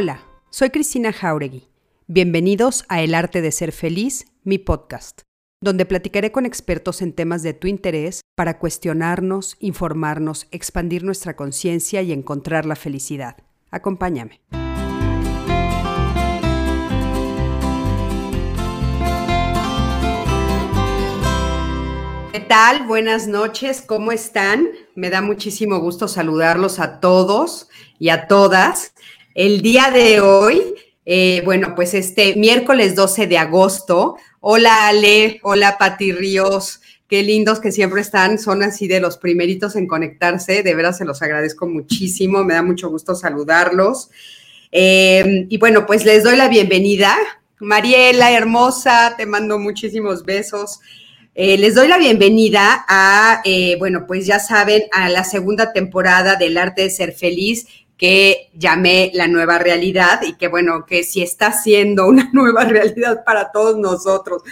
Hola, soy Cristina Jauregui. Bienvenidos a El Arte de Ser Feliz, mi podcast, donde platicaré con expertos en temas de tu interés para cuestionarnos, informarnos, expandir nuestra conciencia y encontrar la felicidad. Acompáñame. ¿Qué tal? Buenas noches, ¿cómo están? Me da muchísimo gusto saludarlos a todos y a todas. El día de hoy, eh, bueno, pues este miércoles 12 de agosto. Hola Ale, hola Pati Ríos, qué lindos que siempre están, son así de los primeritos en conectarse, de veras se los agradezco muchísimo, me da mucho gusto saludarlos. Eh, y bueno, pues les doy la bienvenida. Mariela, hermosa, te mando muchísimos besos. Eh, les doy la bienvenida a, bueno, pues ya saben, a la segunda temporada del Arte de Ser Feliz que llamé la nueva realidad y que bueno, que si está siendo una nueva realidad para todos nosotros.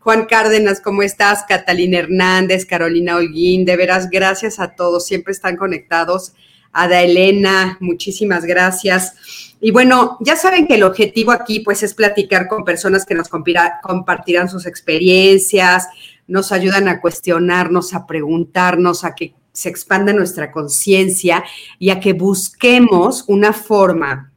Juan Cárdenas, ¿cómo estás? Catalina Hernández, Carolina Holguín, de veras, gracias a todos, siempre están conectados. Ada Elena, muchísimas gracias. Y bueno, ya saben que el objetivo aquí pues es platicar con personas que nos compartirán sus experiencias, nos ayudan a cuestionarnos, a preguntarnos, a que se expanda nuestra conciencia y a que busquemos una forma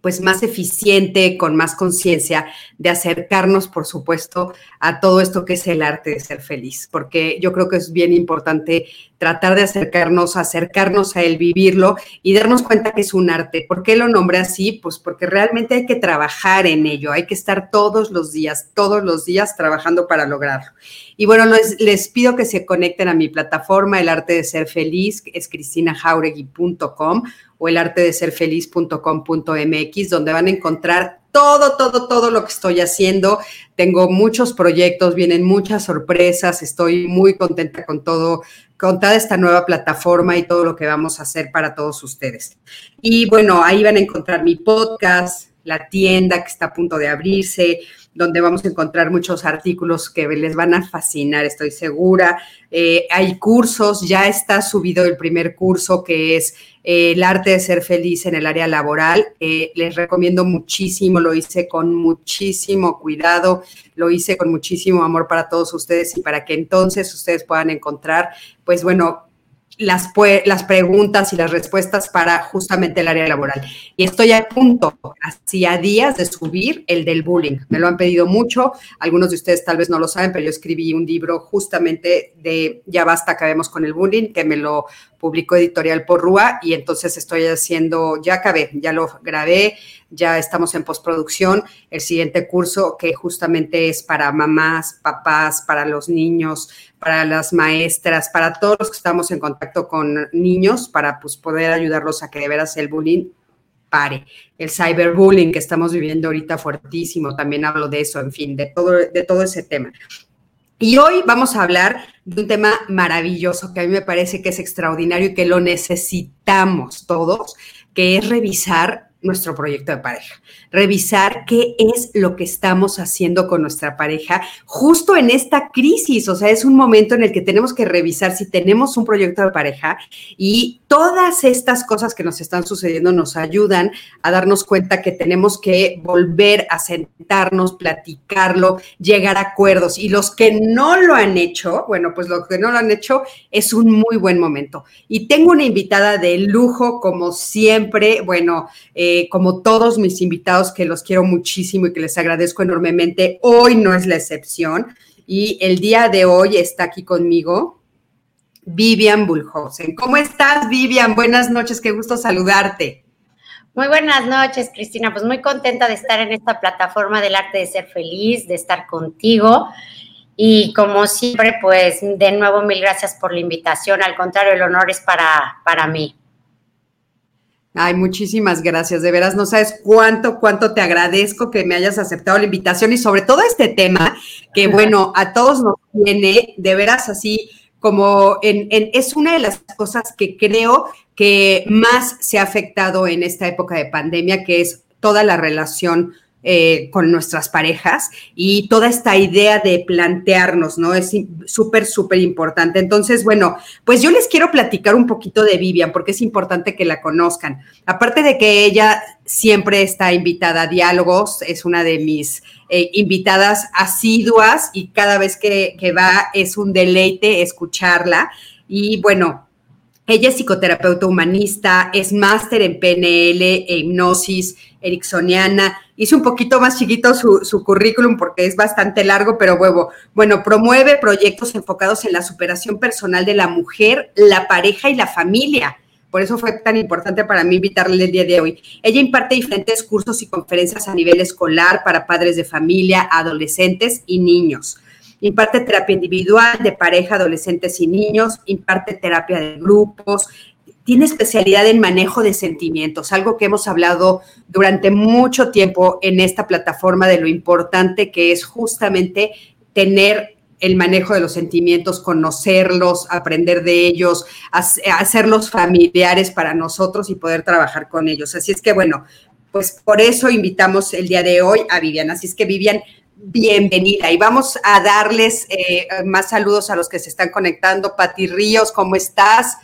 pues más eficiente, con más conciencia, de acercarnos, por supuesto, a todo esto que es el arte de ser feliz, porque yo creo que es bien importante tratar de acercarnos, acercarnos a él, vivirlo y darnos cuenta que es un arte. ¿Por qué lo nombré así? Pues porque realmente hay que trabajar en ello, hay que estar todos los días, todos los días trabajando para lograrlo. Y bueno, les, pido que se conecten a mi plataforma, El Arte de Ser Feliz, es cristinajauregui.com o el arte de ser feliz.com.mx, donde van a encontrar todo, todo, todo lo que estoy haciendo. Tengo muchos proyectos, vienen muchas sorpresas, estoy muy contenta con todo, con toda esta nueva plataforma y todo lo que vamos a hacer para todos ustedes. Y bueno, ahí van a encontrar mi podcast, la tienda que está a punto de abrirse, donde vamos a encontrar muchos artículos que les van a fascinar, estoy segura. Eh, hay cursos, ya está subido el primer curso que es eh, el arte de ser feliz en el área laboral. Eh, les recomiendo muchísimo, lo hice con muchísimo cuidado, lo hice con muchísimo amor para todos ustedes y para que entonces ustedes puedan encontrar, pues bueno, las, las preguntas y las respuestas para justamente el área laboral. Y estoy a punto, así a días de subir el del bullying. Me lo han pedido mucho, algunos de ustedes tal vez no lo saben, pero yo escribí un libro justamente de Ya basta, acabemos con el bullying, que me lo publicó Editorial Porrúa y entonces estoy haciendo, ya acabé, ya lo grabé, ya estamos en postproducción, el siguiente curso que justamente es para mamás, papás, para los niños, para las maestras, para todos los que estamos en contacto con niños, para pues, poder ayudarlos a que de veras el bullying pare. El cyberbullying que estamos viviendo ahorita fuertísimo, también hablo de eso, en fin, de todo, de todo ese tema. Y hoy vamos a hablar de un tema maravilloso que a mí me parece que es extraordinario y que lo necesitamos todos, que es revisar nuestro proyecto de pareja, revisar qué es lo que estamos haciendo con nuestra pareja justo en esta crisis, o sea, es un momento en el que tenemos que revisar si tenemos un proyecto de pareja y todas estas cosas que nos están sucediendo nos ayudan a darnos cuenta que tenemos que volver a sentarnos, platicarlo, llegar a acuerdos. Y los que no lo han hecho, bueno, pues los que no lo han hecho es un muy buen momento. Y tengo una invitada de lujo como siempre, bueno, eh, eh, como todos mis invitados, que los quiero muchísimo y que les agradezco enormemente, hoy no es la excepción. Y el día de hoy está aquí conmigo Vivian Bullhausen. ¿Cómo estás, Vivian? Buenas noches, qué gusto saludarte. Muy buenas noches, Cristina. Pues muy contenta de estar en esta plataforma del arte de ser feliz, de estar contigo. Y como siempre, pues de nuevo mil gracias por la invitación. Al contrario, el honor es para, para mí. Ay, muchísimas gracias. De veras, no sabes cuánto, cuánto te agradezco que me hayas aceptado la invitación y sobre todo este tema que, bueno, a todos nos tiene de veras así como en, es una de las cosas que creo que más se ha afectado en esta época de pandemia, que es toda la relación eh, con nuestras parejas y toda esta idea de plantearnos, ¿no? Es súper, súper importante. Entonces, bueno, pues yo les quiero platicar un poquito de Vivian porque es importante que la conozcan. Aparte de que ella siempre está invitada a diálogos, es una de mis eh, invitadas asiduas y cada vez que, que va es un deleite escucharla. Y bueno, ella es psicoterapeuta humanista, es máster en PNL e hipnosis ericksoniana. Hice un poquito más chiquito su, currículum porque es bastante largo, pero bueno, bueno, promueve proyectos enfocados en la superación personal de la mujer, la pareja y la familia. Por eso fue tan importante para mí invitarle el día de hoy. Ella imparte diferentes cursos y conferencias a nivel escolar para padres de familia, adolescentes y niños imparte terapia individual, de pareja, adolescentes y niños, imparte terapia de grupos, tiene especialidad en manejo de sentimientos, algo que hemos hablado durante mucho tiempo en esta plataforma de lo importante que es justamente tener el manejo de los sentimientos, conocerlos, aprender de ellos, hacerlos familiares para nosotros y poder trabajar con ellos. Así es que bueno, pues por eso invitamos el día de hoy a Vivian. Así es que Vivian, bienvenida. Y vamos a darles eh, más saludos a los que se están conectando. Pati Ríos, ¿cómo estás?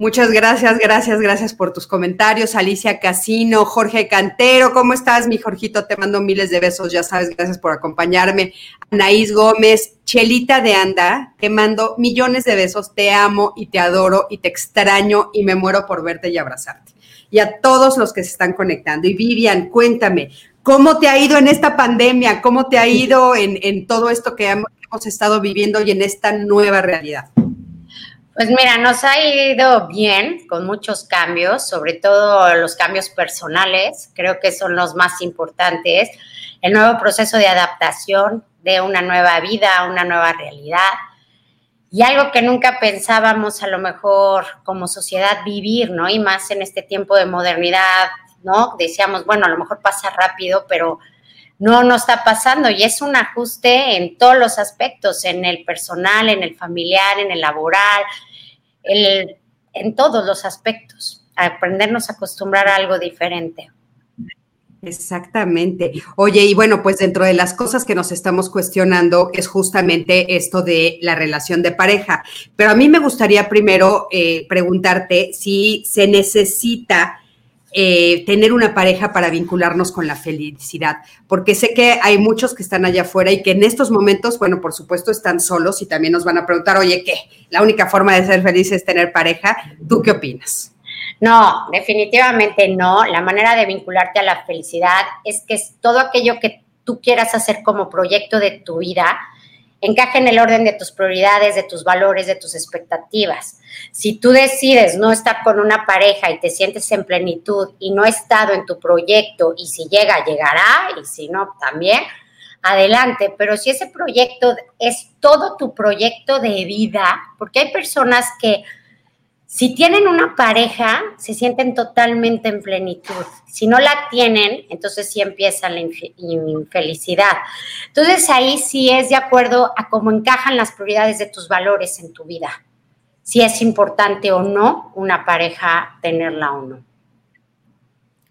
Muchas gracias, gracias, gracias por tus comentarios. Alicia Casino, Jorge Cantero, ¿cómo estás, mi Jorgito? Te mando miles de besos, ya sabes, gracias por acompañarme. Anaís Gómez, Chelita de Anda, te mando millones de besos, te amo y te adoro y te extraño y me muero por verte y abrazarte. Y a todos los que se están conectando. Y Vivian, cuéntame, ¿Cómo te ha ido en esta pandemia? ¿Cómo te ha ido en, todo esto que hemos, estado viviendo y en esta nueva realidad? Pues mira, nos ha ido bien con muchos cambios, sobre todo los cambios personales, creo que son los más importantes. El nuevo proceso de adaptación de una nueva vida, una nueva realidad y algo que nunca pensábamos a lo mejor como sociedad vivir, ¿no? Y más en este tiempo de modernidad, ¿no? Decíamos, bueno, a lo mejor pasa rápido, pero no, no está pasando y es un ajuste en todos los aspectos, en el personal, en el familiar, en el laboral, en todos los aspectos, aprendernos a acostumbrar a algo diferente. Exactamente. Oye, y bueno, pues dentro de las cosas que nos estamos cuestionando es justamente esto de la relación de pareja. Pero a mí me gustaría primero eh, preguntarte si se necesita eh, tener una pareja para vincularnos con la felicidad, porque sé que hay muchos que están allá afuera y que en estos momentos, bueno, por supuesto están solos y también nos van a preguntar, oye, ¿qué? La única forma de ser feliz es tener pareja. ¿Tú qué opinas? No, definitivamente no. La manera de vincularte a la felicidad es que todo aquello que tú quieras hacer como proyecto de tu vida, encaja en el orden de tus prioridades, de tus valores, de tus expectativas. Si tú decides no estar con una pareja y te sientes en plenitud y no ha estado en tu proyecto y si llega, llegará y si no, también, adelante. Pero si ese proyecto es todo tu proyecto de vida, porque hay personas que si tienen una pareja, se sienten totalmente en plenitud. Si no la tienen, entonces sí empieza la infelicidad. Entonces ahí sí es de acuerdo a cómo encajan las prioridades de tus valores en tu vida. Si es importante o no una pareja tenerla o no.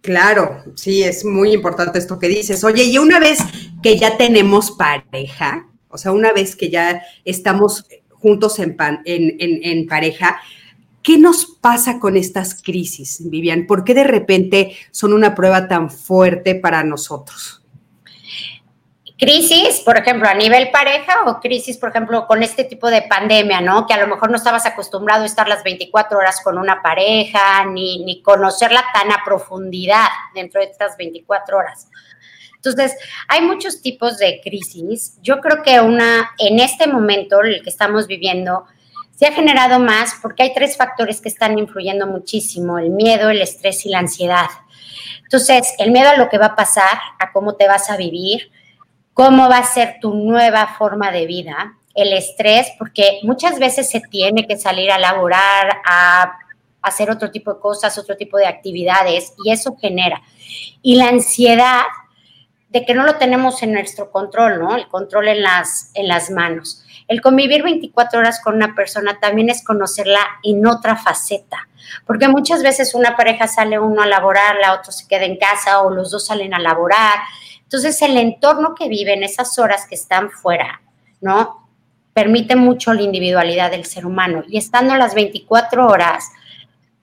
Claro, sí, es muy importante esto que dices. Oye, y una vez que ya tenemos pareja, o sea, una vez que ya estamos juntos en, pareja, ¿Qué nos pasa con estas crisis, Vivian? ¿Por qué de repente son una prueba tan fuerte para nosotros? Crisis, por ejemplo, a nivel pareja o crisis, por ejemplo, con este tipo de pandemia, ¿no? Que a lo mejor no estabas acostumbrado a estar las 24 horas con una pareja, ni, ni conocerla tan a profundidad dentro de estas 24 horas. Entonces, hay muchos tipos de crisis. Yo creo que una, en este momento, el que estamos viviendo, se ha generado más porque hay tres factores que están influyendo muchísimo, el miedo, el estrés y la ansiedad. Entonces, el miedo a lo que va a pasar, a cómo te vas a vivir, cómo va a ser tu nueva forma de vida, el estrés, porque muchas veces se tiene que salir a laborar, a hacer otro tipo de cosas, otro tipo de actividades, y eso genera. Y la ansiedad de que no lo tenemos en nuestro control, ¿no? El control en las, en las manos. El convivir 24 horas con una persona también es conocerla en otra faceta, porque muchas veces una pareja sale uno a laborar, la otra se queda en casa o los dos salen a laborar. Entonces el entorno que viven esas horas que están fuera, ¿no? Permite mucho la individualidad del ser humano. Y estando las 24 horas,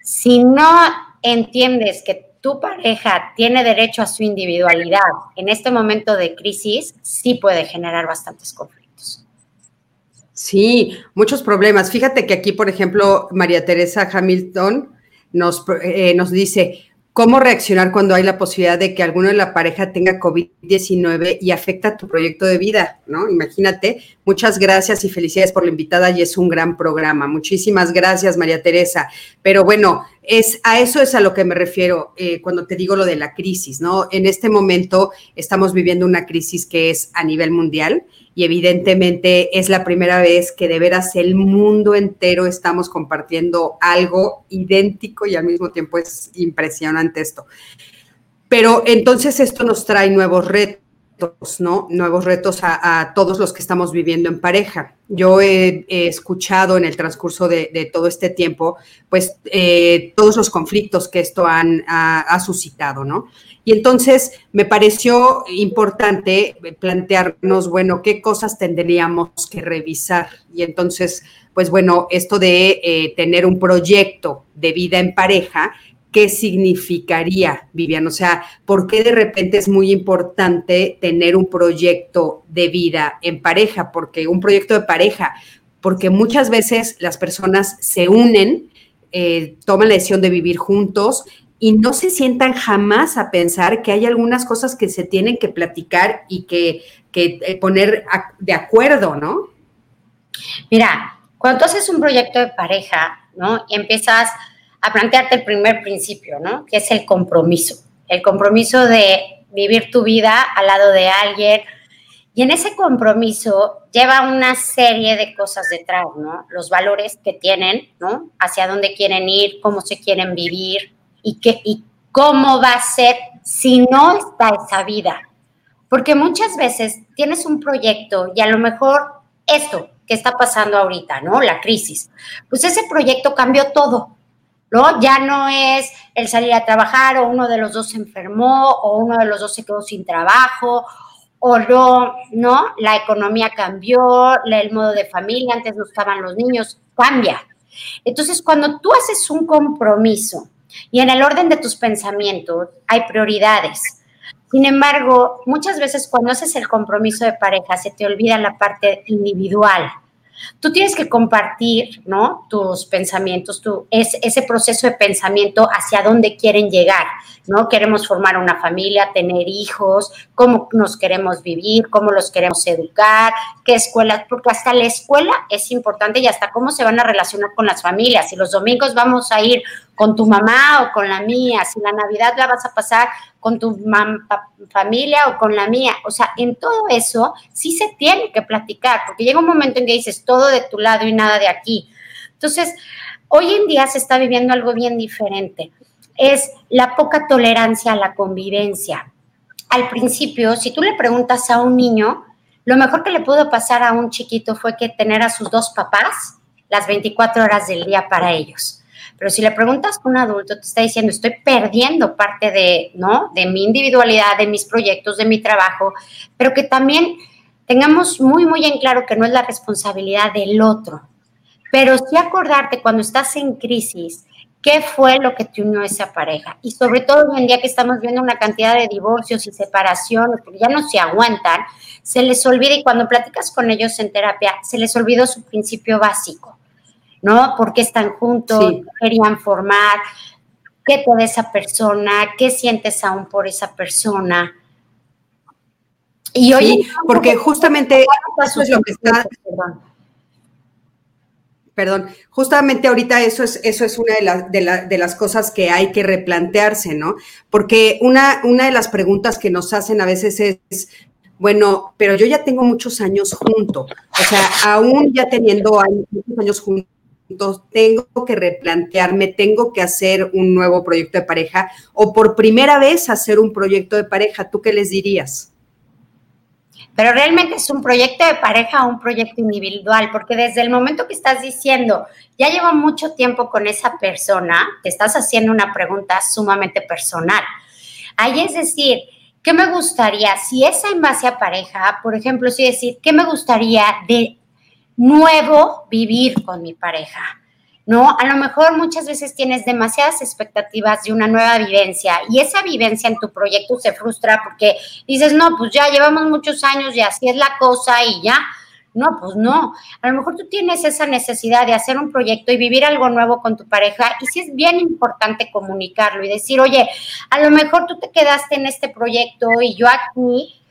si no entiendes que tu pareja tiene derecho a su individualidad en este momento de crisis, sí puede generar bastantes conflictos. Sí, muchos problemas. Fíjate que aquí, por ejemplo, María Teresa Hamilton nos, eh, nos dice, ¿Cómo reaccionar cuando hay la posibilidad de que alguno de la pareja tenga COVID-19 y afecta tu proyecto de vida? ¿no? Imagínate. Muchas gracias y felicidades por la invitada y es un gran programa. Muchísimas gracias, María Teresa. Pero bueno, es, a eso es a lo que me refiero eh, cuando te digo lo de la crisis, ¿no? En este momento estamos viviendo una crisis que es a nivel mundial y evidentemente es la primera vez que de veras el mundo entero estamos compartiendo algo idéntico y al mismo tiempo es impresionante esto. Pero entonces esto nos trae nuevos retos. ¿no? Nuevos retos a, todos los que estamos viviendo en pareja. Yo he, escuchado en el transcurso de, todo este tiempo, pues, eh, todos los conflictos que esto han, ha, suscitado, ¿no? Y entonces me pareció importante plantearnos, bueno, qué cosas tendríamos que revisar. Y entonces, pues bueno, esto de eh, tener un proyecto de vida en pareja, ¿qué significaría, Vivian? O sea, ¿por qué de repente es muy importante tener un proyecto de vida en pareja? Porque un proyecto de pareja, porque muchas veces las personas se unen, eh, toman la decisión de vivir juntos y no se sientan jamás a pensar que hay algunas cosas que se tienen que platicar y que, eh, poner de acuerdo, ¿no? Mira, cuando haces un proyecto de pareja, ¿no? Y empiezas a plantearte el primer principio, ¿no? Que es el compromiso. El compromiso de vivir tu vida al lado de alguien. Y en ese compromiso lleva una serie de cosas detrás, ¿no? Los valores que tienen, ¿no? Hacia dónde quieren ir, cómo se quieren vivir, y, qué, y cómo va a ser si no está esa vida. Porque muchas veces tienes un proyecto y a lo mejor esto que está pasando ahorita, ¿no? La crisis. Pues ese proyecto cambió todo, ¿no? Ya no es el salir a trabajar o uno de los dos se enfermó o uno de los dos se quedó sin trabajo o no, ¿no? La economía cambió, el modo de familia, antes no estaban los niños, cambia. Entonces, cuando tú haces un compromiso y en el orden de tus pensamientos hay prioridades. Sin embargo, muchas veces cuando haces el compromiso de pareja se te olvida la parte individual. Tú tienes que compartir, ¿no? Tus pensamientos, tu, es, ese proceso de pensamiento hacia dónde quieren llegar, ¿no? Queremos formar una familia, tener hijos, cómo nos queremos vivir, cómo los queremos educar, qué escuelas, porque hasta la escuela es importante y hasta cómo se van a relacionar con las familias. Si los domingos vamos a ir con tu mamá o con la mía, si la Navidad la vas a pasar con tu familia o con la mía. O sea, en todo eso sí se tiene que platicar, porque llega un momento en que dices todo de tu lado y nada de aquí. Entonces, hoy en día se está viviendo algo bien diferente. Es la poca tolerancia a la convivencia. Al principio, si tú le preguntas a un niño, lo mejor que le pudo pasar a un chiquito fue que tener a sus dos papás las 24 horas del día para ellos pero si le preguntas a un adulto, te está diciendo, estoy perdiendo parte de, ¿no? De mi individualidad, de mis proyectos, de mi trabajo, pero que también tengamos muy, muy en claro que no es la responsabilidad del otro, pero sí acordarte cuando estás en crisis, qué fue lo que te unió a esa pareja. Y sobre todo hoy en día que estamos viendo una cantidad de divorcios y separaciones, porque ya no se aguantan, se les olvida y cuando platicas con ellos en terapia, se les olvidó su principio básico. ¿no? ¿Por qué están juntos? querían formar? ¿Qué te da esa persona? ¿Qué sientes aún por esa persona? Y hoy, porque justamente eso es lo que está. Perdón. Justamente ahorita eso es, eso es una de, de, las cosas que hay que replantearse, ¿no? Porque una, una de las preguntas que nos hacen a veces es, bueno, pero yo ya tengo muchos años junto, o sea, aún ya teniendo muchos años juntos tengo que replantearme, tengo que hacer un nuevo proyecto de pareja o por primera vez hacer un proyecto de pareja. ¿Tú qué les dirías? Pero realmente es un proyecto de pareja o un proyecto individual, porque desde el momento que estás diciendo, ya llevo mucho tiempo con esa persona, te estás haciendo una pregunta sumamente personal. Ahí es decir, ¿qué me gustaría? Si es en base a pareja, por ejemplo, si decir, ¿qué me gustaría de nuevo vivir con mi pareja? ¿No? A lo mejor muchas veces tienes demasiadas expectativas de una nueva vivencia y esa vivencia en tu proyecto se frustra porque dices, no, pues ya llevamos muchos años y así es la cosa y ya. No, pues no. A lo mejor tú tienes esa necesidad de hacer un proyecto y vivir algo nuevo con tu pareja y sí es bien importante comunicarlo y decir, oye, a lo mejor tú te quedaste en este proyecto y yo aquí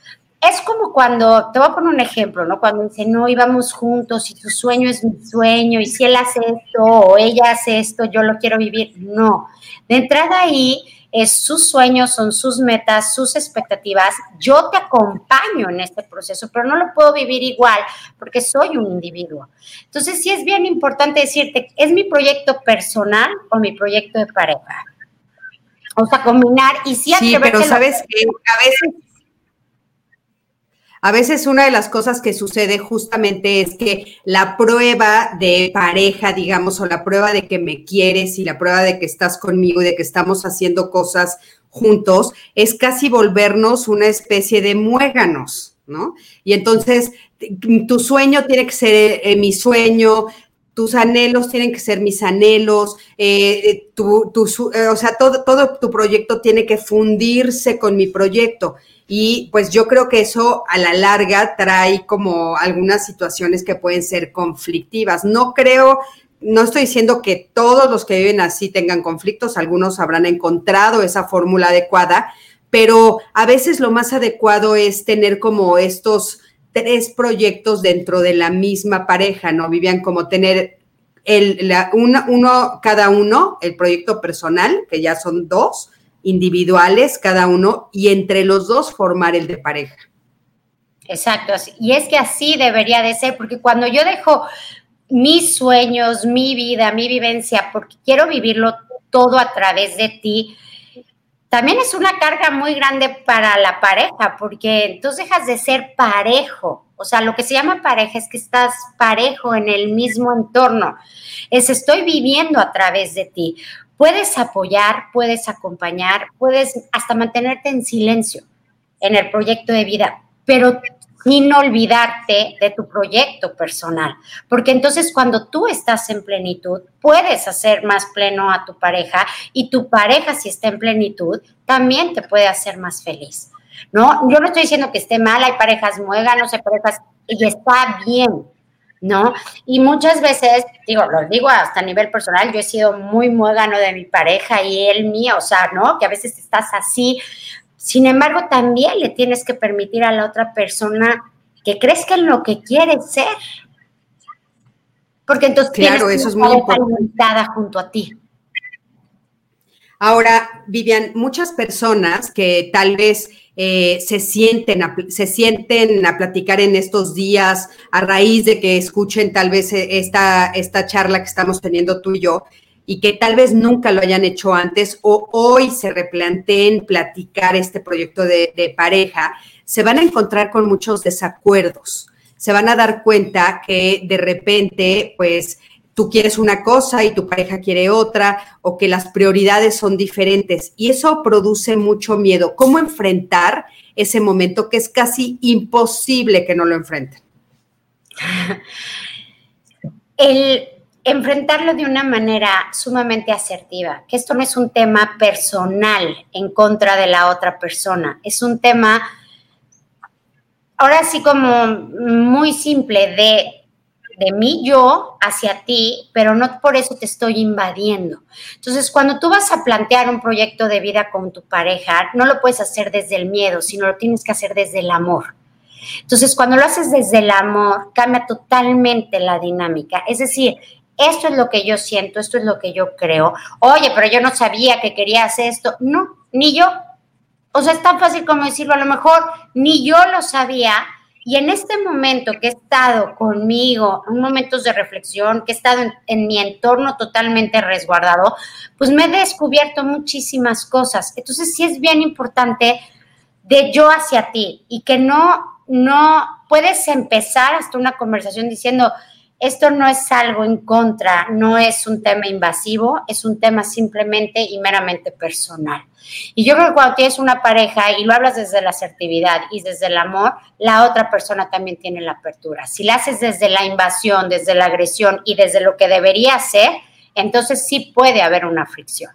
es como cuando, te voy a poner un ejemplo, ¿no? Cuando dice, no, íbamos juntos y tu sueño es mi sueño y si él hace esto o ella hace esto, yo lo quiero vivir. No, de entrada ahí es sus sueños, son sus metas, sus expectativas. Yo te acompaño en este proceso, pero no lo puedo vivir igual porque soy un individuo. Entonces sí es bien importante decirte, ¿es mi proyecto personal o mi proyecto de pareja? O sea, combinar y sí, sí pero sabes que a veces a veces una de las cosas que sucede justamente es que la prueba de pareja, digamos, o la prueba de que me quieres y la prueba de que estás conmigo y de que estamos haciendo cosas juntos, es casi volvernos una especie de muéganos, ¿no? Y entonces tu sueño tiene que ser eh, mi sueño, tus anhelos tienen que ser mis anhelos, eh, eh, o sea, todo tu proyecto tiene que fundirse con mi proyecto. Y pues yo creo que eso a la larga trae como algunas situaciones que pueden ser conflictivas. No creo, no estoy diciendo que todos los que viven así tengan conflictos, algunos habrán encontrado esa fórmula adecuada, pero a veces lo más adecuado es tener como estos tres proyectos dentro de la misma pareja, ¿no? Vivían como tener el, uno cada uno, el proyecto personal, que ya son dos, individuales cada uno y entre los dos formar el de pareja. Exacto, y es que así debería de ser, porque cuando yo dejo mis sueños, mi vida, mi vivencia, porque quiero vivirlo todo a través de ti, también es una carga muy grande para la pareja, porque entonces dejas de ser parejo. O sea, lo que se llama pareja es que estás parejo en el mismo entorno. Es estoy viviendo a través de ti. Puedes apoyar, puedes acompañar, puedes hasta mantenerte en silencio en el proyecto de vida, pero sin olvidarte de tu proyecto personal, porque entonces cuando tú estás en plenitud, puedes hacer más pleno a tu pareja y tu pareja si está en plenitud, también te puede hacer más feliz. ¿No? Yo no estoy diciendo que esté mal, hay parejas muéganos, hay parejas y está bien, ¿no? Y muchas veces, digo, lo digo hasta a nivel personal, yo he sido muy muégano de mi pareja y él mío, o sea, ¿no? Que a veces estás así. Sin embargo, también le tienes que permitir a la otra persona que crezca en lo que quiere ser. Porque entonces claro, eso es muy importante. junto a ti. Ahora, Vivian, muchas personas que tal vez eh, se, sienten a, se sienten a platicar en estos días a raíz de que escuchen tal vez eh, esta, esta charla que estamos teniendo tú y yo y que tal vez nunca lo hayan hecho antes o hoy se replanteen platicar este proyecto de, de pareja, se van a encontrar con muchos desacuerdos. Se van a dar cuenta que de repente, pues, tú quieres una cosa y tu pareja quiere otra, o que las prioridades son diferentes. Y eso produce mucho miedo. ¿Cómo enfrentar ese momento que es casi imposible que no lo enfrenten? El enfrentarlo de una manera sumamente asertiva, que esto no es un tema personal en contra de la otra persona, es un tema, ahora sí como muy simple de de mí yo hacia ti, pero no por eso te estoy invadiendo. Entonces, cuando tú vas a plantear un proyecto de vida con tu pareja, no lo puedes hacer desde el miedo, sino lo tienes que hacer desde el amor. Entonces, cuando lo haces desde el amor, cambia totalmente la dinámica. Es decir, esto es lo que yo siento, esto es lo que yo creo. Oye, pero yo no sabía que querías esto. No, ni yo. O sea, es tan fácil como decirlo. A lo mejor ni yo lo sabía, y en este momento que he estado conmigo, en momentos de reflexión, que he estado en, mi entorno totalmente resguardado, pues me he descubierto muchísimas cosas. Entonces sí es bien importante de yo hacia ti y que no no puedes empezar hasta una conversación diciendo, esto no es algo en contra, no es un tema invasivo, es un tema simplemente y meramente personal. Y yo creo que cuando tienes una pareja y lo hablas desde la asertividad y desde el amor, la otra persona también tiene la apertura. Si la haces desde la invasión, desde la agresión y desde lo que debería ser, entonces sí puede haber una fricción.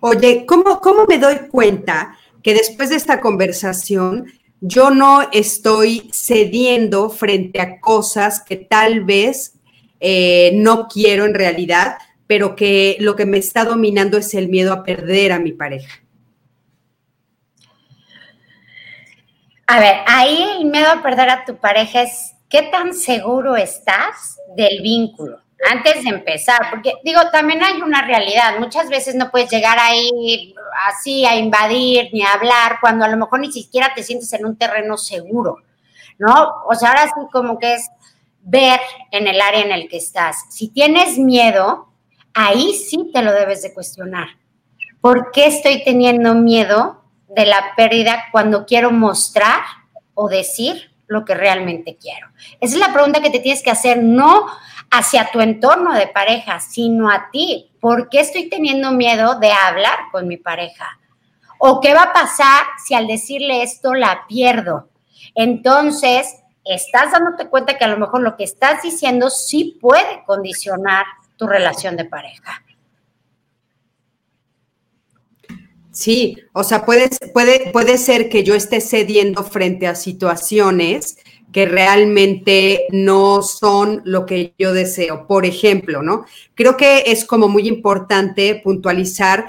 Oye, ¿cómo, cómo me doy cuenta que después de esta conversación yo no estoy cediendo frente a cosas que tal vez eh, no quiero en realidad, pero que lo que me está dominando es el miedo a perder a mi pareja. A ver, ahí el miedo a perder a tu pareja es qué tan seguro estás del vínculo antes de empezar, porque digo, también hay una realidad, muchas veces no puedes llegar ahí así a invadir ni a hablar cuando a lo mejor ni siquiera te sientes en un terreno seguro, ¿no? O sea, ahora sí como que es ver en el área en el que estás. Si tienes miedo, ahí sí te lo debes de cuestionar. ¿Por qué estoy teniendo miedo de la pérdida cuando quiero mostrar o decir lo que realmente quiero? Esa es la pregunta que te tienes que hacer, no hacia tu entorno de pareja, sino a ti. ¿Por qué estoy teniendo miedo de hablar con mi pareja? ¿O qué va a pasar si al decirle esto la pierdo? Entonces, estás dándote cuenta que a lo mejor lo que estás diciendo sí puede condicionar tu relación de pareja. Sí, o sea, puede, puede, puede ser que yo esté cediendo frente a situaciones que realmente no son lo que yo deseo. Por ejemplo, ¿no? Creo que es como muy importante puntualizar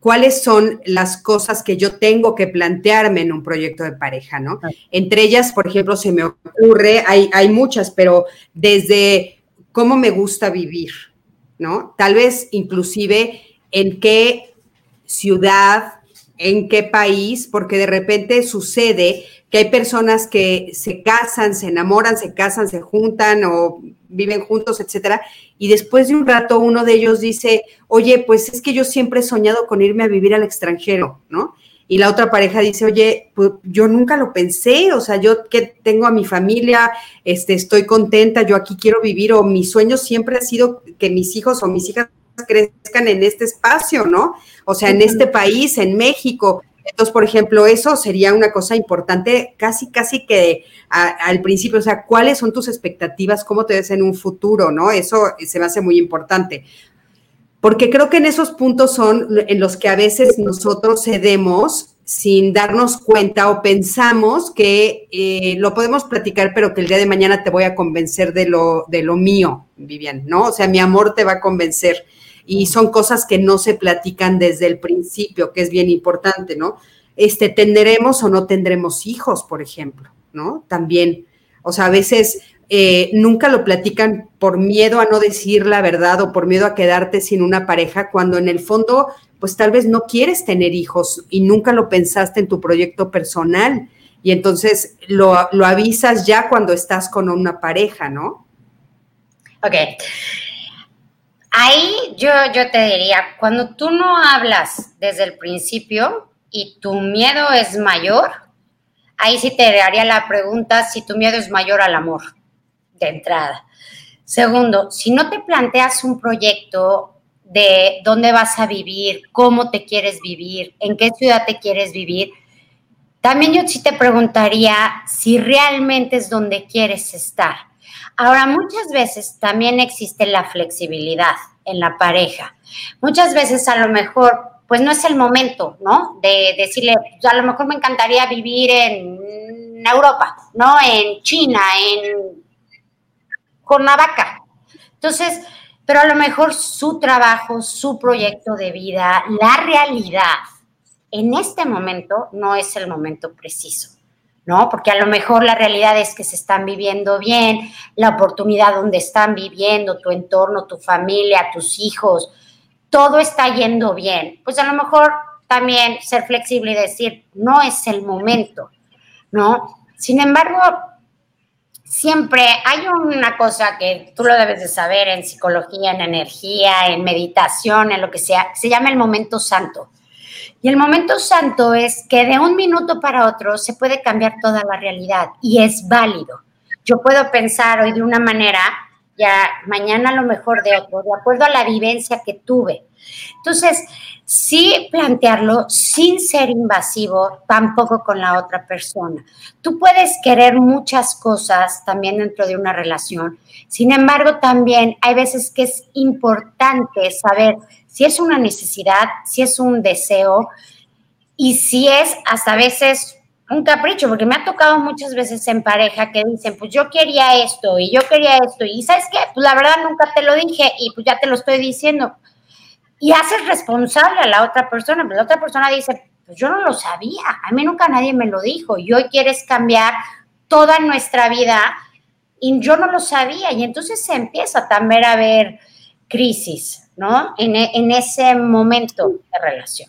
cuáles son las cosas que yo tengo que plantearme en un proyecto de pareja, ¿no? Entre ellas, por ejemplo, se me ocurre, hay, hay muchas, pero desde cómo me gusta vivir, ¿no? Tal vez inclusive en qué ciudad, en qué país, porque de repente sucede que hay personas que se casan, se enamoran, se casan, se juntan o viven juntos, etcétera, y después de un rato uno de ellos dice, oye, pues es que yo siempre he soñado con irme a vivir al extranjero, ¿no? Y la otra pareja dice, oye, pues yo nunca lo pensé, o sea, yo que tengo a mi familia, este, estoy contenta, yo aquí quiero vivir, o mi sueño siempre ha sido que mis hijos o mis hijas crezcan en este espacio, ¿no? O sea, en este país, en México, entonces, por ejemplo, eso sería una cosa importante, casi, casi que al principio, o sea, ¿cuáles son tus expectativas? ¿Cómo te ves en un futuro? ¿No? Eso se me hace muy importante. Porque creo que en esos puntos son en los que a veces nosotros cedemos sin darnos cuenta o pensamos que eh, lo podemos platicar, pero que el día de mañana te voy a convencer de lo, de lo mío, Vivian, ¿no? O sea, mi amor te va a convencer y son cosas que no se platican desde el principio, que es bien importante, ¿no? Este, ¿tendremos o no tendremos hijos, por ejemplo, ¿no? También, o sea, a veces eh, nunca lo platican por miedo a no decir la verdad o por miedo a quedarte sin una pareja, cuando en el fondo, pues tal vez no quieres tener hijos y nunca lo pensaste en tu proyecto personal. Y entonces lo, lo avisas ya cuando estás con una pareja, ¿no? Ok. Ahí yo, yo te diría, cuando tú no hablas desde el principio y tu miedo es mayor, ahí sí te haría la pregunta si tu miedo es mayor al amor, de entrada. Segundo, si no te planteas un proyecto de dónde vas a vivir, cómo te quieres vivir, en qué ciudad te quieres vivir, también yo sí te preguntaría si realmente es donde quieres estar Ahora, muchas veces también existe la flexibilidad en la pareja. Muchas veces a lo mejor, pues no es el momento, ¿no? De decirle, pues, a lo mejor me encantaría vivir en Europa, ¿no? En China, en Cuernavaca. Entonces, pero a lo mejor su trabajo, su proyecto de vida, la realidad, en este momento no es el momento preciso. ¿No? Porque a lo mejor la realidad es que se están viviendo bien, la oportunidad donde están viviendo, tu entorno, tu familia, tus hijos, todo está yendo bien. Pues a lo mejor también ser flexible y decir, no es el momento, ¿no? Sin embargo, siempre hay una cosa que tú lo debes de saber en psicología, en energía, en meditación, en lo que sea, se llama el momento santo. Y el momento santo es que de un minuto para otro se puede cambiar toda la realidad y es válido. Yo puedo pensar hoy de una manera, ya mañana a lo mejor de otro, de acuerdo a la vivencia que tuve. Entonces, sí plantearlo sin ser invasivo, tampoco con la otra persona. Tú puedes querer muchas cosas también dentro de una relación. Sin embargo, también hay veces que es importante saber si es una necesidad, si es un deseo y si es hasta veces un capricho, porque me ha tocado muchas veces en pareja que dicen, pues yo quería esto y yo quería esto y sabes qué, pues la verdad nunca te lo dije y pues ya te lo estoy diciendo y haces responsable a la otra persona, pero la otra persona dice, pues yo no lo sabía, a mí nunca nadie me lo dijo, y hoy quieres cambiar toda nuestra vida y yo no lo sabía, y entonces se empieza también a ver crisis, ¿no? En, en ese momento de relación.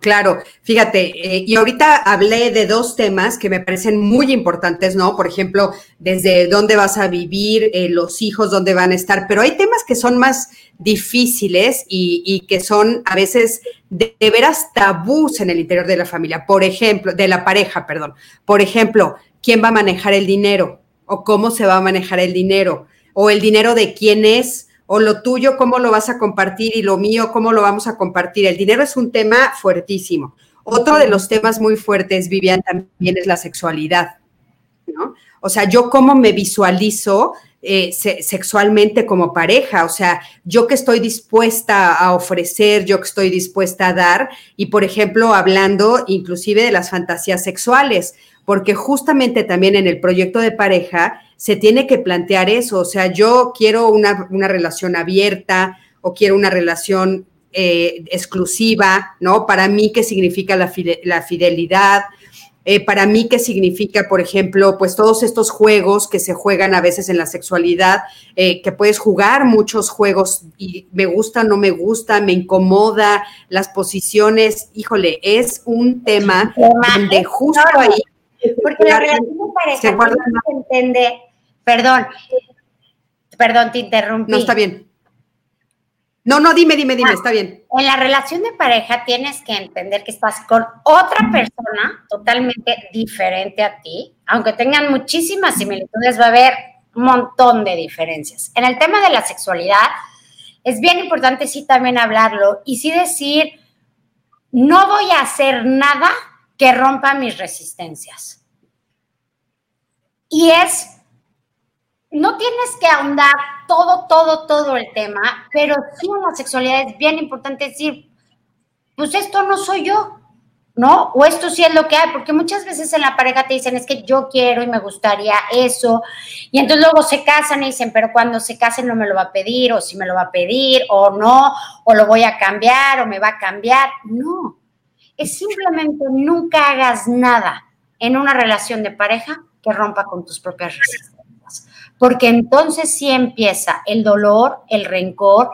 Claro, fíjate, eh, y ahorita hablé de dos temas que me parecen muy importantes, ¿no? Por ejemplo, desde dónde vas a vivir, eh, los hijos, dónde van a estar, pero hay temas que son más difíciles y, que son a veces de, de, veras tabús en el interior de la familia, por ejemplo, de la pareja, perdón. Por ejemplo, ¿quién va a manejar el dinero? ¿O cómo se va a manejar el dinero? ¿O el dinero de quién es? O lo tuyo, cómo lo vas a compartir y lo mío, cómo lo vamos a compartir. El dinero es un tema fuertísimo. Otro de los temas muy fuertes, Vivian, también es la sexualidad, ¿no? O sea, yo cómo me visualizo eh, sexualmente como pareja, o sea, yo que estoy dispuesta a ofrecer, yo que estoy dispuesta a dar, y por ejemplo, hablando inclusive de las fantasías sexuales, porque justamente también en el proyecto de pareja se tiene que plantear eso, o sea, yo quiero una, relación abierta o quiero una relación eh, exclusiva, ¿no? Para mí, ¿qué significa la, fidelidad? Eh, para mí, ¿qué significa, por ejemplo, pues todos estos juegos que se juegan a veces en la sexualidad, eh, que puedes jugar muchos juegos y me gusta, no me gusta, me incomoda, las posiciones, híjole, es un tema donde justo ahí... Porque la relación de pareja se, se entiende Perdón, perdón, te interrumpí. No, está bien. No, no, dime, dime, dime, está bien. En la relación de pareja tienes que entender que estás con otra persona totalmente diferente a ti, aunque tengan muchísimas similitudes, va a haber un montón de diferencias. En el tema de la sexualidad, es bien importante sí también hablarlo y sí decir, no voy a hacer nada que rompa mis resistencias. Y es no tienes que ahondar todo, todo, todo el tema, pero sí en la sexualidad es bien importante decir, pues esto no soy yo, ¿no? O esto sí es lo que hay, porque muchas veces en la pareja te dicen, es que yo quiero y me gustaría eso, y entonces luego se casan y dicen, pero cuando se casen no me lo va a pedir, o si me lo va a pedir, o no, o lo voy a cambiar, o me va a cambiar. No, es simplemente nunca hagas nada en una relación de pareja que rompa con tus propias resistencias porque entonces sí empieza el dolor, el rencor,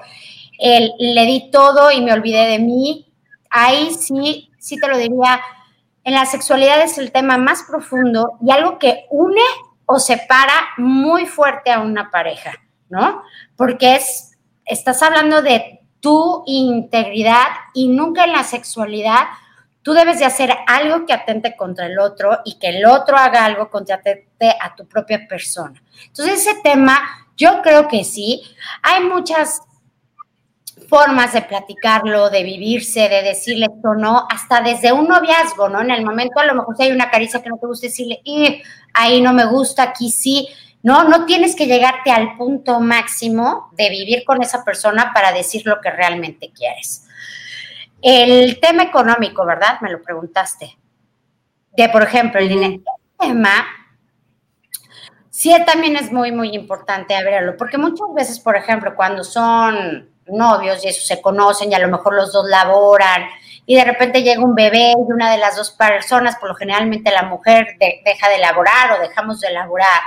el le di todo y me olvidé de mí. Ahí sí, sí te lo diría, en la sexualidad es el tema más profundo y algo que une o separa muy fuerte a una pareja, ¿no? Porque es, estás hablando de tu integridad y nunca en la sexualidad tú debes de hacer algo que atente contra el otro y que el otro haga algo contra a tu propia persona. Entonces, ese tema, yo creo que sí. Hay muchas formas de platicarlo, de vivirse, de decirle esto no, hasta desde un noviazgo, ¿no? En el momento a lo mejor si hay una caricia que no te gusta decirle, y ahí no me gusta, aquí sí. No, no tienes que llegarte al punto máximo de vivir con esa persona para decir lo que realmente quieres. El tema económico, ¿verdad? Me lo preguntaste. De, por ejemplo, el dinero. El tema sí también es muy, muy importante verlo, porque muchas veces, por ejemplo, cuando son novios y eso se conocen y a lo mejor los dos laboran y de repente llega un bebé y una de las dos personas, por lo generalmente la mujer deja de laborar o dejamos de laborar,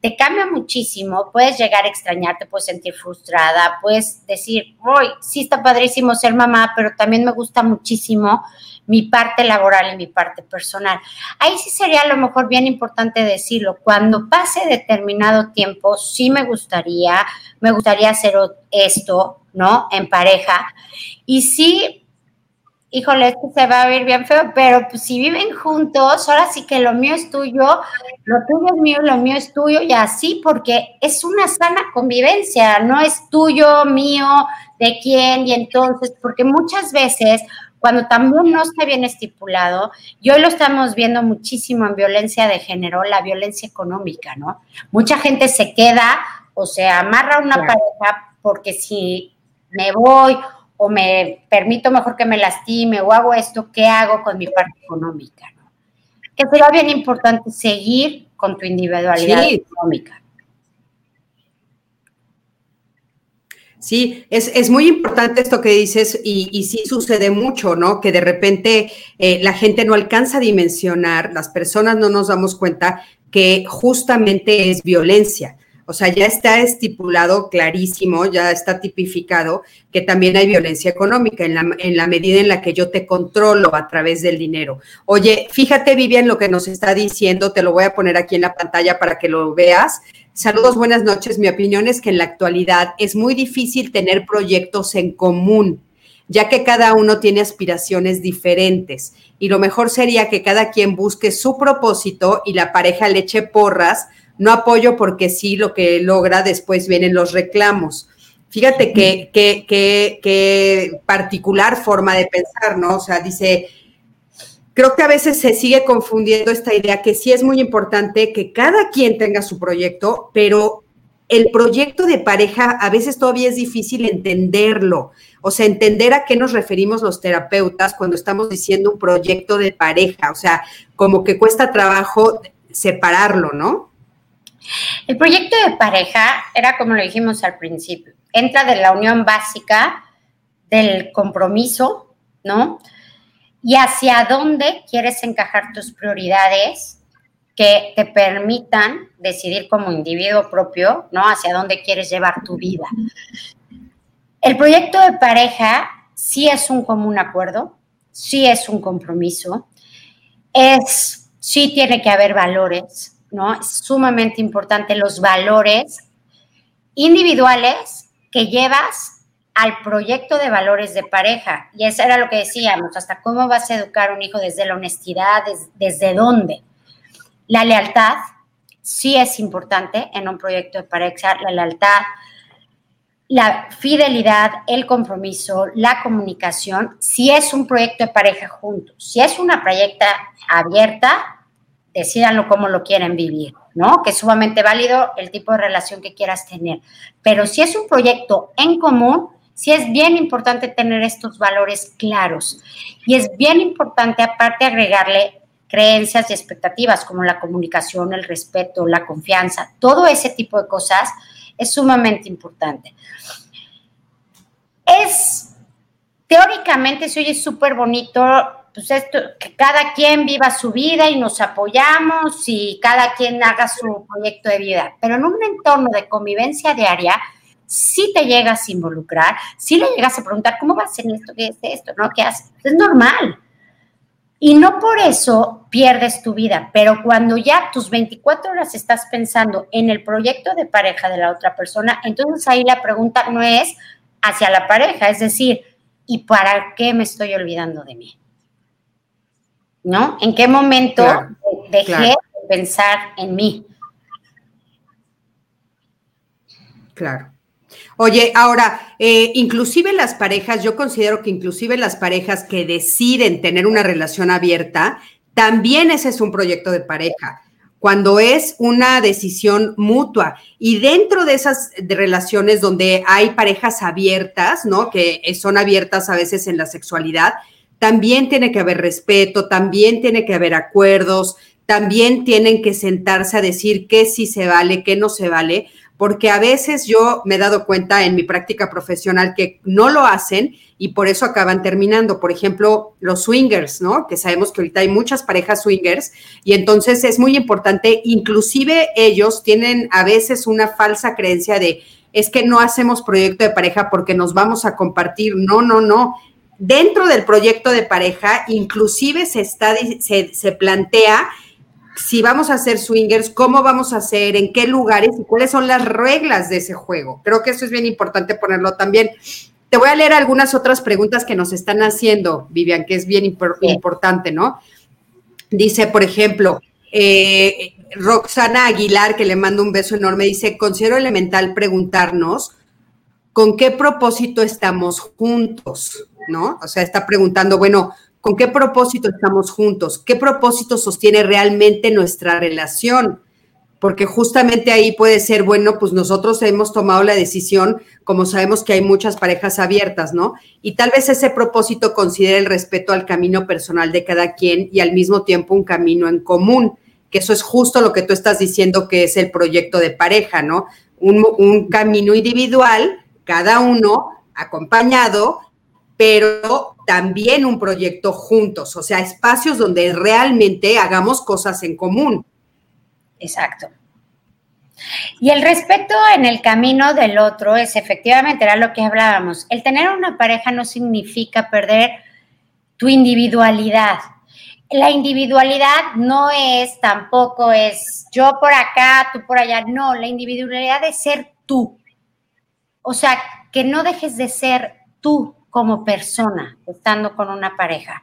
te cambia muchísimo, puedes llegar a extrañarte, puedes sentir frustrada, puedes decir, hoy sí está padrísimo ser mamá, pero también me gusta muchísimo mi parte laboral y mi parte personal. Ahí sí sería a lo mejor bien importante decirlo, cuando pase determinado tiempo, sí me gustaría, me gustaría hacer esto, ¿no? En pareja. Y sí híjole, esto se va a ver bien feo, pero pues si viven juntos, ahora sí que lo mío es tuyo, lo tuyo es mío, lo mío es tuyo, y así, porque es una sana convivencia, no es tuyo, mío, de quién, y entonces, porque muchas veces cuando también no está bien estipulado, y hoy lo estamos viendo muchísimo en violencia de género, la violencia económica, ¿no? Mucha gente se queda o se amarra una pareja porque si me voy o me permito mejor que me lastime o hago esto, ¿qué hago con mi parte económica? ¿no? Que sería bien importante seguir con tu individualidad económica. Sí, es, muy importante esto que dices y, y, sí sucede mucho, ¿no? Que de repente eh, la gente no alcanza a dimensionar, las personas no nos damos cuenta que justamente es violencia. O sea, ya está estipulado clarísimo, ya está tipificado que también hay violencia económica en la, en la, medida en la que yo te controlo a través del dinero. Oye, fíjate, Vivian, lo que nos está diciendo, te lo voy a poner aquí en la pantalla para que lo veas. Saludos, buenas noches. Mi opinión es que en la actualidad es muy difícil tener proyectos en común, ya que cada uno tiene aspiraciones diferentes. Y lo mejor sería que cada quien busque su propósito y la pareja le eche porras no apoyo porque sí, lo que logra después vienen los reclamos. Fíjate qué que, particular forma de pensar, ¿no? O sea, dice, creo que a veces se sigue confundiendo esta idea que sí es muy importante que cada quien tenga su proyecto, pero el proyecto de pareja a veces todavía es difícil entenderlo. O sea, entender a qué nos referimos los terapeutas cuando estamos diciendo un proyecto de pareja. O sea, como que cuesta trabajo separarlo, ¿no? El proyecto de pareja era como lo dijimos al principio, entra de la unión básica del compromiso, ¿no? Y hacia dónde quieres encajar tus prioridades que te permitan decidir como individuo propio, ¿no? Hacia dónde quieres llevar tu vida. El proyecto de pareja sí es un común acuerdo, sí es un compromiso, es, sí tiene que haber valores, ¿no? Es sumamente importante los valores individuales que llevas al proyecto de valores de pareja. Y eso era lo que decíamos, hasta cómo vas a educar a un hijo desde la honestidad, desde dónde. La lealtad sí es importante en un proyecto de pareja, la lealtad, la fidelidad, el compromiso, la comunicación, si es un proyecto de pareja juntos. Si es una proyecta abierta, decidanlo cómo lo quieren vivir, ¿no? Que es sumamente válido el tipo de relación que quieras tener. Pero si es un proyecto en común, sí es bien importante tener estos valores claros. Y es bien importante, aparte, agregarle creencias y expectativas como la comunicación, el respeto, la confianza, todo ese tipo de cosas es sumamente importante. Es, teóricamente se oye súper bonito pues esto, que cada quien viva su vida y nos apoyamos y cada quien haga su proyecto de vida. Pero en un entorno de convivencia diaria, si te llegas a involucrar, si le llegas a preguntar, ¿cómo vas en esto? ¿Qué es esto? ¿No? ¿Qué haces? Es normal. Y no por eso pierdes tu vida, pero cuando ya tus 24 horas estás pensando en el proyecto de pareja de la otra persona, entonces ahí la pregunta no es hacia la pareja, es decir, ¿y para qué me estoy olvidando de mí? ¿No? ¿En qué momento dejé de pensar en mí? Claro. Oye, ahora, eh, inclusive las parejas, yo considero que inclusive las parejas que deciden tener una relación abierta, también ese es un proyecto de pareja, cuando es una decisión mutua. Y dentro de esas relaciones donde hay parejas abiertas, ¿no? Que son abiertas a veces en la sexualidad, también tiene que haber respeto, también tiene que haber acuerdos, también tienen que sentarse a decir qué sí se vale, qué no se vale, porque a veces yo me he dado cuenta en mi práctica profesional que no lo hacen y por eso acaban terminando. Por ejemplo, los swingers, ¿no? Que sabemos que ahorita hay muchas parejas swingers y entonces es muy importante, inclusive ellos tienen a veces una falsa creencia de es que no hacemos proyecto de pareja porque nos vamos a compartir. No, no, no dentro del proyecto de pareja, inclusive se, está, se, plantea si vamos a hacer swingers, cómo vamos a hacer, en qué lugares y cuáles son las reglas de ese juego. Creo que eso es bien importante ponerlo también. Te te voy a leer algunas otras preguntas que nos están haciendo, Vivian, que es bien importante, ¿no? Dice, por ejemplo, eh, Roxana Aguilar, que le mando un beso enorme, dice, considero elemental preguntarnos con qué propósito estamos juntos, ¿no? O sea, está preguntando, bueno, ¿con qué propósito estamos juntos? ¿Qué propósito sostiene realmente nuestra relación? Porque justamente ahí puede ser, bueno, pues nosotros hemos tomado la decisión, como sabemos que hay muchas parejas abiertas, ¿no? Y tal vez ese propósito considere el respeto al camino personal de cada quien y al mismo tiempo un camino en común que eso es justo lo que tú estás diciendo que es el proyecto de pareja, ¿no? Un, camino individual, cada uno acompañado, pero también un proyecto juntos, o sea, espacios donde realmente hagamos cosas en común. Exacto. Y el respeto en el camino del otro es efectivamente, era lo que hablábamos, el tener una pareja no significa perder tu individualidad, la individualidad no es tampoco es yo por acá, tú por allá, no, la individualidad es ser tú. O sea, que no dejes de ser tú como persona estando con una pareja,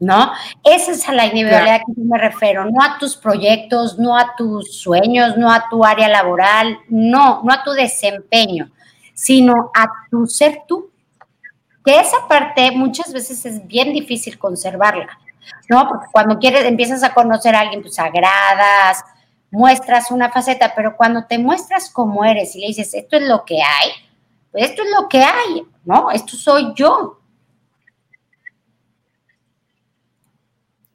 ¿no? Esa es a la individualidad que yo me refiero, no a tus proyectos, no a tus sueños, no a tu área laboral, no, no a tu desempeño, sino a tu ser tú. Que esa parte muchas veces es bien difícil conservarla ¿no? Porque cuando quieres, empiezas a conocer a alguien, pues agradas, muestras una faceta, pero cuando te muestras como eres y le dices, esto es lo que hay, esto es lo que hay, ¿no? Esto soy yo.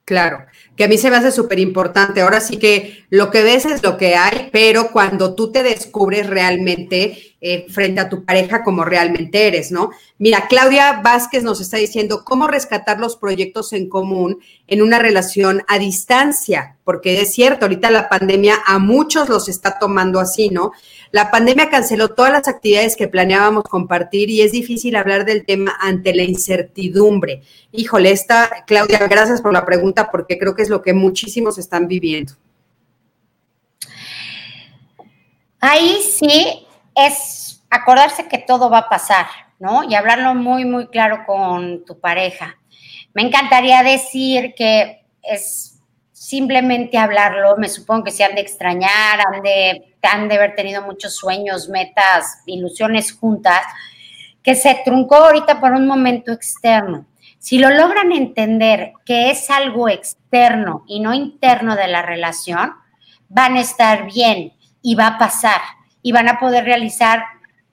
Claro, que a mí se me hace súper importante. Ahora sí que lo que ves es lo que hay, pero cuando tú te descubres realmente eh, frente a tu pareja como realmente eres, ¿no? Mira, Claudia Vázquez nos está diciendo cómo rescatar los proyectos en común en una relación a distancia, porque es cierto, ahorita la pandemia a muchos los está tomando así, ¿no? La pandemia canceló todas las actividades que planeábamos compartir y es difícil hablar del tema ante la incertidumbre. Híjole, esta, Claudia, gracias por la pregunta porque creo que es lo que muchísimos están viviendo. Ahí sí es acordarse que todo va a pasar, ¿no? Y hablarlo muy, muy claro con tu pareja. Me encantaría decir que es simplemente hablarlo, me supongo que se han de extrañar, han de han de haber tenido muchos sueños, metas, ilusiones juntas, que se truncó ahorita por un momento externo. Si lo logran entender que es algo externo y no interno de la relación, van a estar bien y va a pasar y van a poder realizar,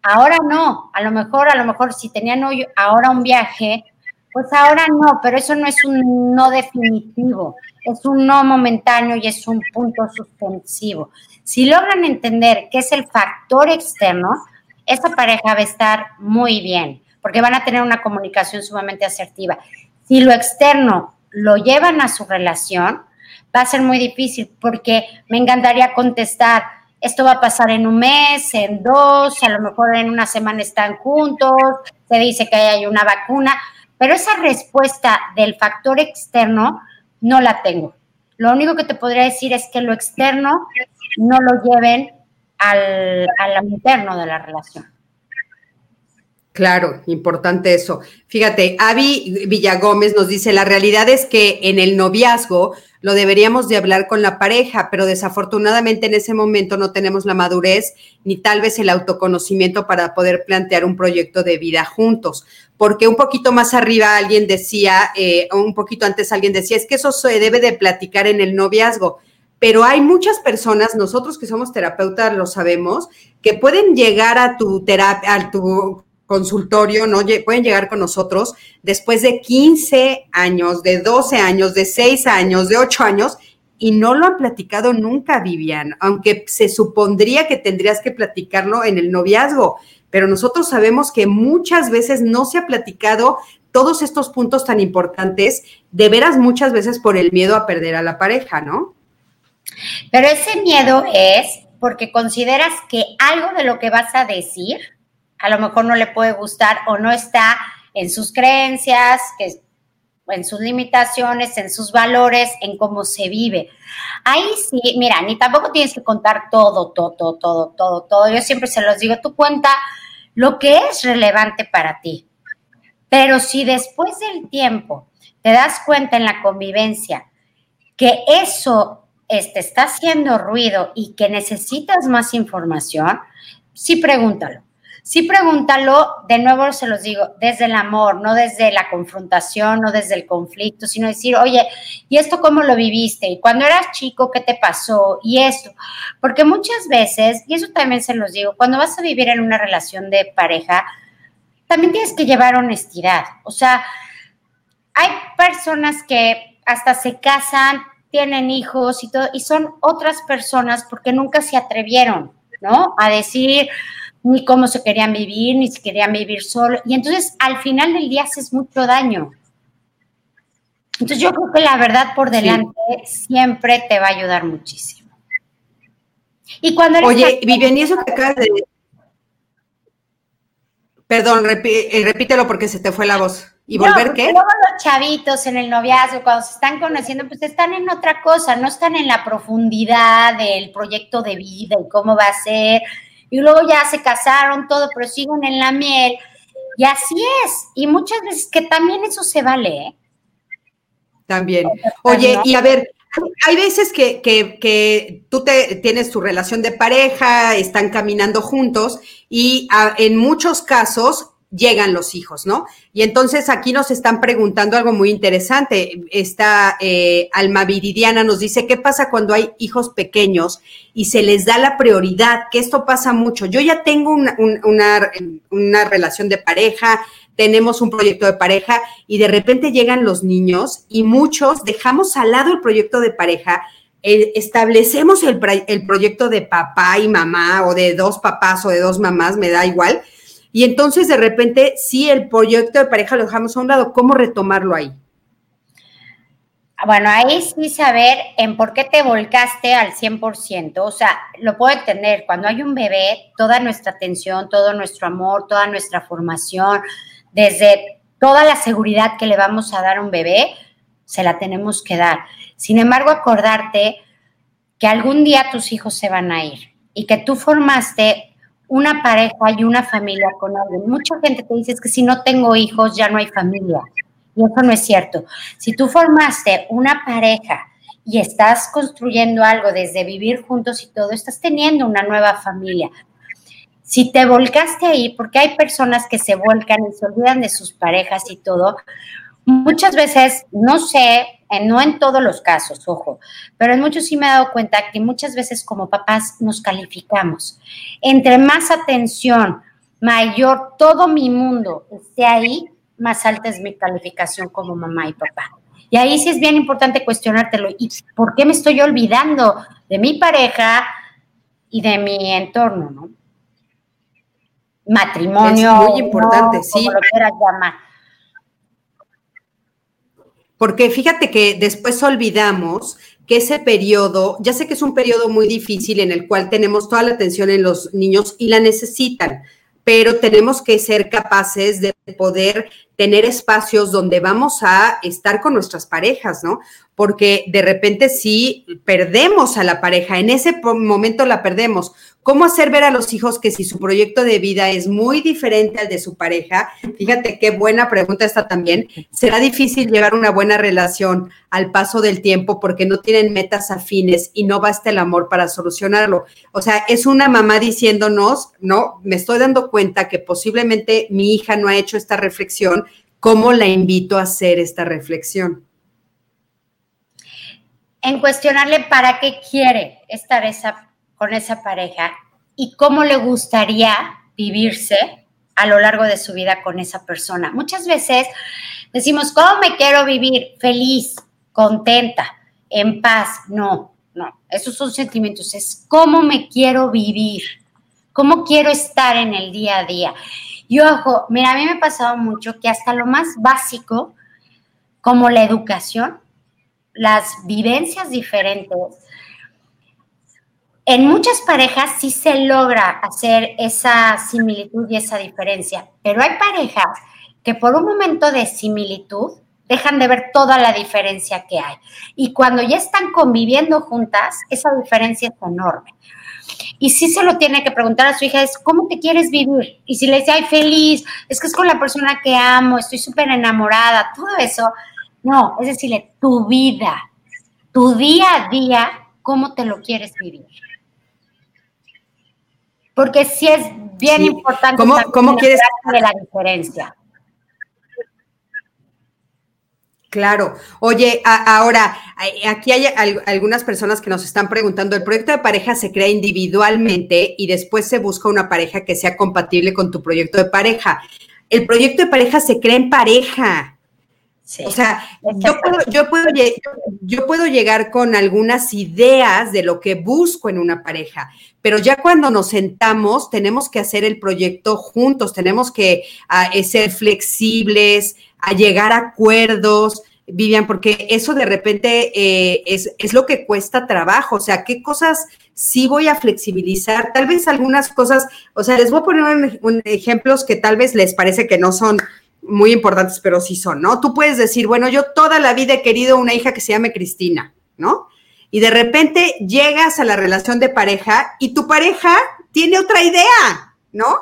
ahora no, a lo mejor, a lo mejor si tenían hoy, ahora un viaje, pues ahora no, pero eso no es un no definitivo, es un no momentáneo y es un punto suspensivo. Si logran entender qué es el factor externo, esa pareja va a estar muy bien, porque van a tener una comunicación sumamente asertiva. Si lo externo lo llevan a su relación, va a ser muy difícil, porque me encantaría contestar, esto va a pasar en un mes, en dos, a lo mejor en una semana están juntos, se dice que hay una vacuna, pero esa respuesta del factor externo no la tengo. Lo único que te podría decir es que lo externo no lo lleven al, al interno de la relación. Claro, importante eso. Fíjate, Avi Villagómez nos dice, la realidad es que en el noviazgo lo deberíamos de hablar con la pareja, pero desafortunadamente en ese momento no tenemos la madurez ni tal vez el autoconocimiento para poder plantear un proyecto de vida juntos. Porque un poquito más arriba alguien decía, eh, un poquito antes alguien decía, es que eso se debe de platicar en el noviazgo pero hay muchas personas, nosotros que somos terapeutas lo sabemos, que pueden llegar a tu terapia, a tu consultorio, ¿no? Pueden llegar con nosotros después de 15 años, de 12 años, de 6 años, de 8 años, y no lo han platicado nunca, Vivian, aunque se supondría que tendrías que platicarlo en el noviazgo, pero nosotros sabemos que muchas veces no se ha platicado todos estos puntos tan importantes, de veras muchas veces por el miedo a perder a la pareja, ¿no? Pero ese miedo es porque consideras que algo de lo que vas a decir a lo mejor no le puede gustar o no está en sus creencias, en sus limitaciones, en sus valores, en cómo se vive. Ahí sí, mira, ni tampoco tienes que contar todo, todo, todo, todo, todo, todo. Yo siempre se los digo, tú cuenta lo que es relevante para ti, Pero si después del tiempo te das cuenta en la convivencia que eso este, está haciendo ruido y que necesitas más información, sí pregúntalo. Sí pregúntalo, de nuevo se los digo, desde el amor, no desde la confrontación, no desde el conflicto, sino decir, oye, ¿y esto cómo lo viviste? ¿Y cuando eras chico, qué te pasó? Y esto, porque muchas veces, y eso también se los digo, cuando vas a vivir en una relación de pareja, también tienes que llevar honestidad. O sea, hay personas que hasta se casan, tienen hijos y todo, y son otras personas porque nunca se atrevieron, ¿no? A decir, ni cómo se querían vivir, ni si querían vivir solo. Y entonces al final del día haces mucho daño. Entonces yo creo que la verdad por delante siempre te va a ayudar muchísimo. Y cuando Oye, Vivian, y eso que acabas de... Perdón, eh, repítelo porque se te fue la voz. ¿Y volver qué? Luego los chavitos en el noviazgo, cuando se están conociendo, pues están en otra cosa, no están en la profundidad del proyecto de vida y cómo va a ser y luego ya se casaron, todo, pero siguen en la miel. Y así es. Y muchas veces que también eso se vale. ¿eh? También. Oye, y a ver, hay veces que, que, que, tú te, tienes tu relación de pareja, están caminando juntos y en muchos casos llegan los hijos, ¿no? Y entonces aquí nos están preguntando algo muy interesante. Esta eh, Alma Viridiana nos dice, ¿qué pasa cuando hay hijos pequeños y se les da la prioridad? Que esto pasa mucho. Yo ya tengo una, una, relación de pareja, tenemos un proyecto de pareja y de repente llegan los niños y muchos dejamos al lado el proyecto de pareja eh, establecemos el, el, proyecto de papá y mamá o de dos papás o de dos mamás, me da igual, y entonces de repente, si el proyecto de pareja lo dejamos a un lado, ¿cómo retomarlo ahí? Bueno, ahí sí saber en por qué te volcaste al 100%. O sea, lo puedo entender. Cuando hay un bebé, toda nuestra atención, todo nuestro amor, toda nuestra formación, desde toda la seguridad que le vamos a dar a un bebé, se la tenemos que dar. Sin embargo, acordarte que algún día tus hijos se van a ir y que tú formaste una pareja y una familia con alguien. Mucha gente te dice que si no tengo hijos ya no hay familia. Y eso no es cierto. Si tú formaste una pareja y estás construyendo algo desde vivir juntos y todo, estás teniendo una nueva familia. Si te volcaste ahí, porque hay personas que se volcan y se olvidan de sus parejas y todo, muchas veces, no sé, no en todos los casos, ojo, pero en muchos sí me he dado cuenta que muchas veces como papás nos calificamos. Entre más atención, mayor todo mi mundo esté ahí, más alta es mi calificación como mamá y papá. Y ahí sí es bien importante cuestionártelo. ¿Y por qué me estoy olvidando de mi pareja y de mi entorno, no? Matrimonio. Es muy importante, sí. Como lo quieras llamar. Porque fíjate que después olvidamos que ese periodo, ya sé que es un periodo muy difícil en el cual tenemos toda la atención en los niños y la necesitan, pero tenemos que ser capaces de poder tener espacios donde vamos a estar con nuestras parejas, ¿no? Porque de repente sí perdemos a la pareja, en ese momento la perdemos. ¿Cómo hacer ver a los hijos que si su proyecto de vida es muy diferente al de su pareja? Fíjate qué buena pregunta esta también. Será difícil llevar una buena relación al paso del tiempo porque no tienen metas afines y no basta el amor para solucionarlo. O sea, es una mamá diciéndonos, no, me estoy dando cuenta que posiblemente mi hija no ha hecho esta reflexión. ¿Cómo la invito a hacer esta reflexión? En cuestionarle para qué quiere estar esa con esa pareja y cómo le gustaría vivirse a lo largo de su vida con esa persona. Muchas veces decimos, ¿cómo me quiero vivir? Feliz, contenta, en paz. No, no, esos son sentimientos. Es cómo me quiero vivir, cómo quiero estar en el día a día. Y ojo, mira, a mí me ha pasado mucho que hasta lo más básico, como la educación, las vivencias diferentes, en muchas parejas sí se logra hacer esa similitud y esa diferencia, pero hay parejas que por un momento de similitud dejan de ver toda la diferencia que hay. Y cuando ya están conviviendo juntas, esa diferencia es enorme. Y sí se lo tiene que preguntar a su hija, es ¿cómo te quieres vivir? Y si le dice, ay, feliz, es que es con la persona que amo, estoy súper enamorada, todo eso. No, es decirle, tu vida, tu día a día, ¿cómo te lo quieres vivir? Porque sí es bien importante ¿Cómo, cómo quieres de la diferencia. Claro. Oye, ahora, aquí hay algunas personas que nos están preguntando, el proyecto de pareja se crea individualmente y después se busca una pareja que sea compatible con tu proyecto de pareja. El proyecto de pareja se crea en pareja. O sea, yo puedo, yo, puedo, yo puedo llegar con algunas ideas de lo que busco en una pareja, pero ya cuando nos sentamos tenemos que hacer el proyecto juntos, tenemos que ah, eh, ser flexibles, a llegar a acuerdos, Vivian, porque eso de repente eh, es, es, lo que cuesta trabajo, o sea, qué cosas sí voy a flexibilizar, tal vez algunas cosas, o sea, les voy a poner un, ejemplos que tal vez les parece que no son muy importantes, pero sí son, ¿no? Tú puedes decir, bueno, yo toda la vida he querido una hija que se llame Cristina, ¿no? Y de repente llegas a la relación de pareja y tu pareja tiene otra idea, ¿no?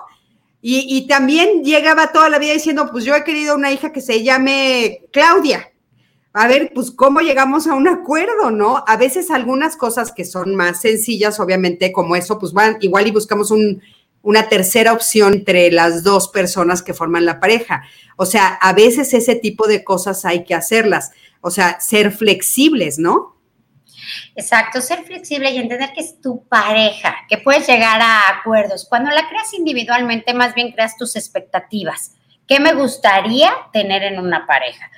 Y, también llegaba toda la vida diciendo, pues yo he querido una hija que se llame Claudia. A ver, pues cómo llegamos a un acuerdo, ¿no? A veces algunas cosas que son más sencillas, obviamente, como eso, pues van igual y buscamos una tercera opción entre las dos personas que forman la pareja. O sea, a veces ese tipo de cosas hay que hacerlas. O sea, ser flexibles, ¿no? Exacto, ser flexible y entender que es tu pareja, que puedes llegar a acuerdos. Cuando la creas individualmente, más bien creas tus expectativas. ¿Qué me gustaría tener en una pareja?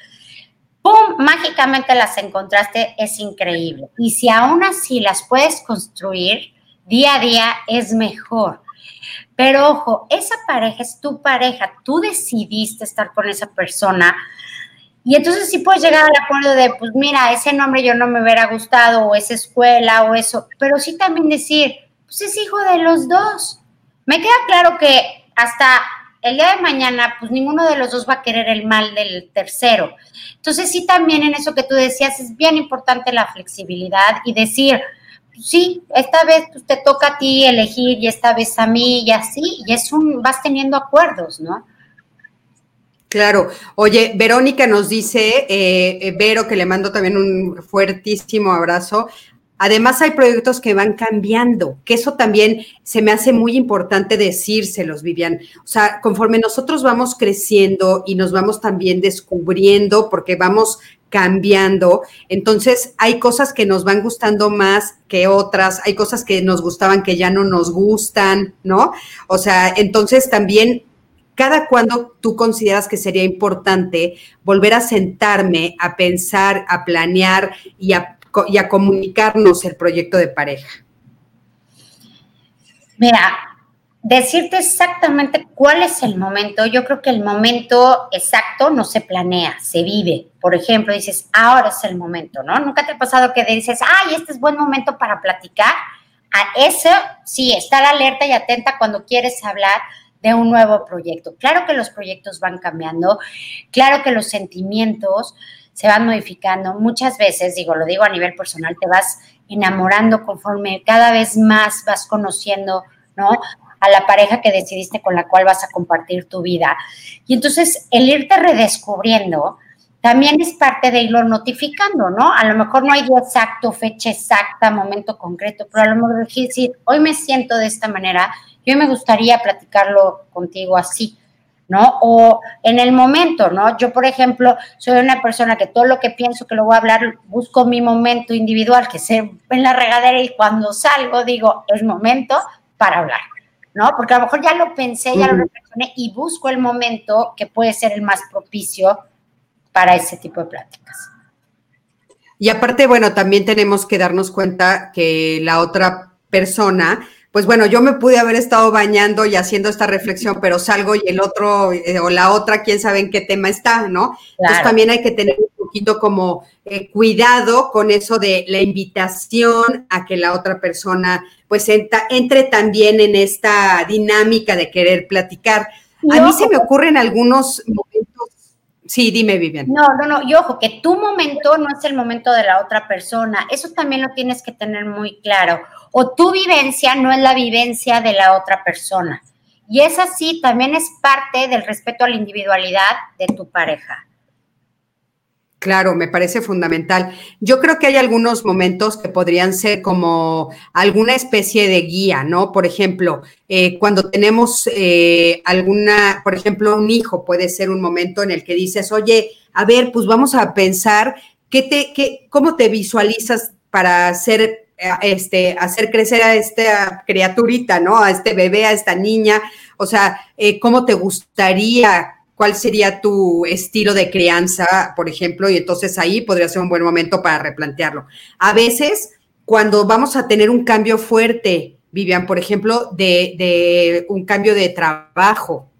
¡Pum! Mágicamente las encontraste, es increíble. Y si aún así las puedes construir día a día, es mejor. Pero ojo, esa pareja es tu pareja, tú decidiste estar con esa persona y entonces sí puedes llegar al acuerdo de, pues mira, ese nombre yo no me hubiera gustado, o esa escuela, o eso, pero sí también decir, pues es hijo de los dos. Me queda claro que hasta el día de mañana, pues ninguno de los dos va a querer el mal del tercero. Entonces sí también en eso que tú decías es bien importante la flexibilidad y decir, sí, esta vez pues, te toca a ti elegir y esta vez a mí y así, y es un, vas teniendo acuerdos, ¿no? Claro. Oye, Verónica nos dice, eh, eh, Vero, que le mando también un fuertísimo abrazo. Además, hay proyectos que van cambiando, que eso también se me hace muy importante decírselos, Vivian. O sea, conforme nosotros vamos creciendo y nos vamos también descubriendo, porque vamos cambiando, entonces hay cosas que nos van gustando más que otras, hay cosas que nos gustaban que ya no nos gustan, ¿no? O sea, entonces también cada cuando tú consideras que sería importante volver a sentarme, a pensar, a planear y a, comunicarnos el proyecto de pareja? Mira, decirte exactamente cuál es el momento, yo creo que el momento exacto no se planea, se vive. Por ejemplo, dices, ahora es el momento, ¿no? Nunca te ha pasado que dices, ay, este es buen momento para platicar. A eso, sí, estar alerta y atenta cuando quieres hablar, de un nuevo proyecto. Claro que los proyectos van cambiando, claro que los sentimientos se van modificando. Muchas veces, digo, lo digo a nivel personal, te vas enamorando conforme cada vez más vas conociendo, ¿no? A la pareja que decidiste con la cual vas a compartir tu vida. Y entonces el irte redescubriendo también es parte de irlo notificando, ¿no? A lo mejor no hay día exacto, fecha exacta, momento concreto, pero a lo mejor decir, hoy me siento de esta manera yo me gustaría platicarlo contigo así, ¿no? O en el momento, ¿no? Yo, por ejemplo, soy una persona que todo lo que pienso que lo voy a hablar, busco mi momento individual, que sé en la regadera y cuando salgo digo, es momento para hablar, ¿no? Porque a lo mejor ya lo pensé, ya lo reflexioné y busco el momento que puede ser el más propicio para ese tipo de pláticas. Y aparte, bueno, también tenemos que darnos cuenta que la otra persona pues bueno, yo me pude haber estado bañando y haciendo esta reflexión, pero salgo y el otro eh, o la otra, quién sabe en qué tema está, ¿no? Entonces también hay que tener un poquito como eh, cuidado con eso de la invitación a que la otra persona pues entre también en esta dinámica de querer platicar. A mí se me ocurren algunos momentos, Sí, dime, Vivian. No, no, no, y ojo, que tu momento no es el momento de la otra persona. Eso también lo tienes que tener muy claro. O tu vivencia no es la vivencia de la otra persona. Y es así, también es parte del respeto a la individualidad de tu pareja. Claro, me parece fundamental. Yo creo que hay algunos momentos que podrían ser como alguna especie de guía, ¿no? Por ejemplo, eh, cuando tenemos eh, alguna, por ejemplo, un hijo, puede ser un momento en el que dices, oye, a ver, pues vamos a pensar qué te, qué, cómo te visualizas para hacer, eh, este, hacer crecer a esta criaturita, ¿no? A este bebé, a esta niña. O sea, cómo te gustaría cuál sería tu estilo de crianza, por ejemplo, y entonces ahí podría ser un buen momento para replantearlo. A veces, cuando vamos a tener un cambio fuerte, Vivian, por ejemplo, de, un cambio de trabajo,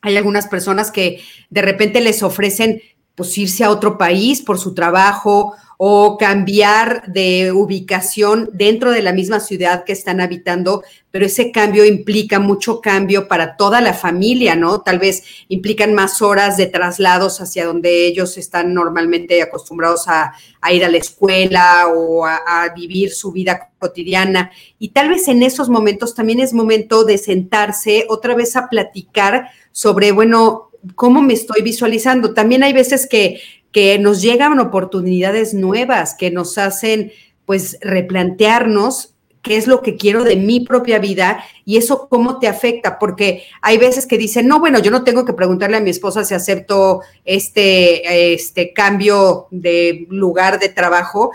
hay algunas personas que de repente les ofrecen pues irse a otro país por su trabajo o cambiar de ubicación dentro de la misma ciudad que están habitando, pero ese cambio implica mucho cambio para toda la familia, ¿no? Tal vez implican más horas de traslados hacia donde ellos están normalmente acostumbrados a, ir a la escuela o a, a vivir su vida cotidiana. Y tal vez en esos momentos también es momento de sentarse otra vez a platicar sobre, bueno, cómo me estoy visualizando. También hay veces que que nos llegan oportunidades nuevas, que nos hacen pues replantearnos qué es lo que quiero de mi propia vida y eso cómo te afecta, porque hay veces que dicen, no, bueno, yo no tengo que preguntarle a mi esposa si acepto este, este cambio de lugar de trabajo,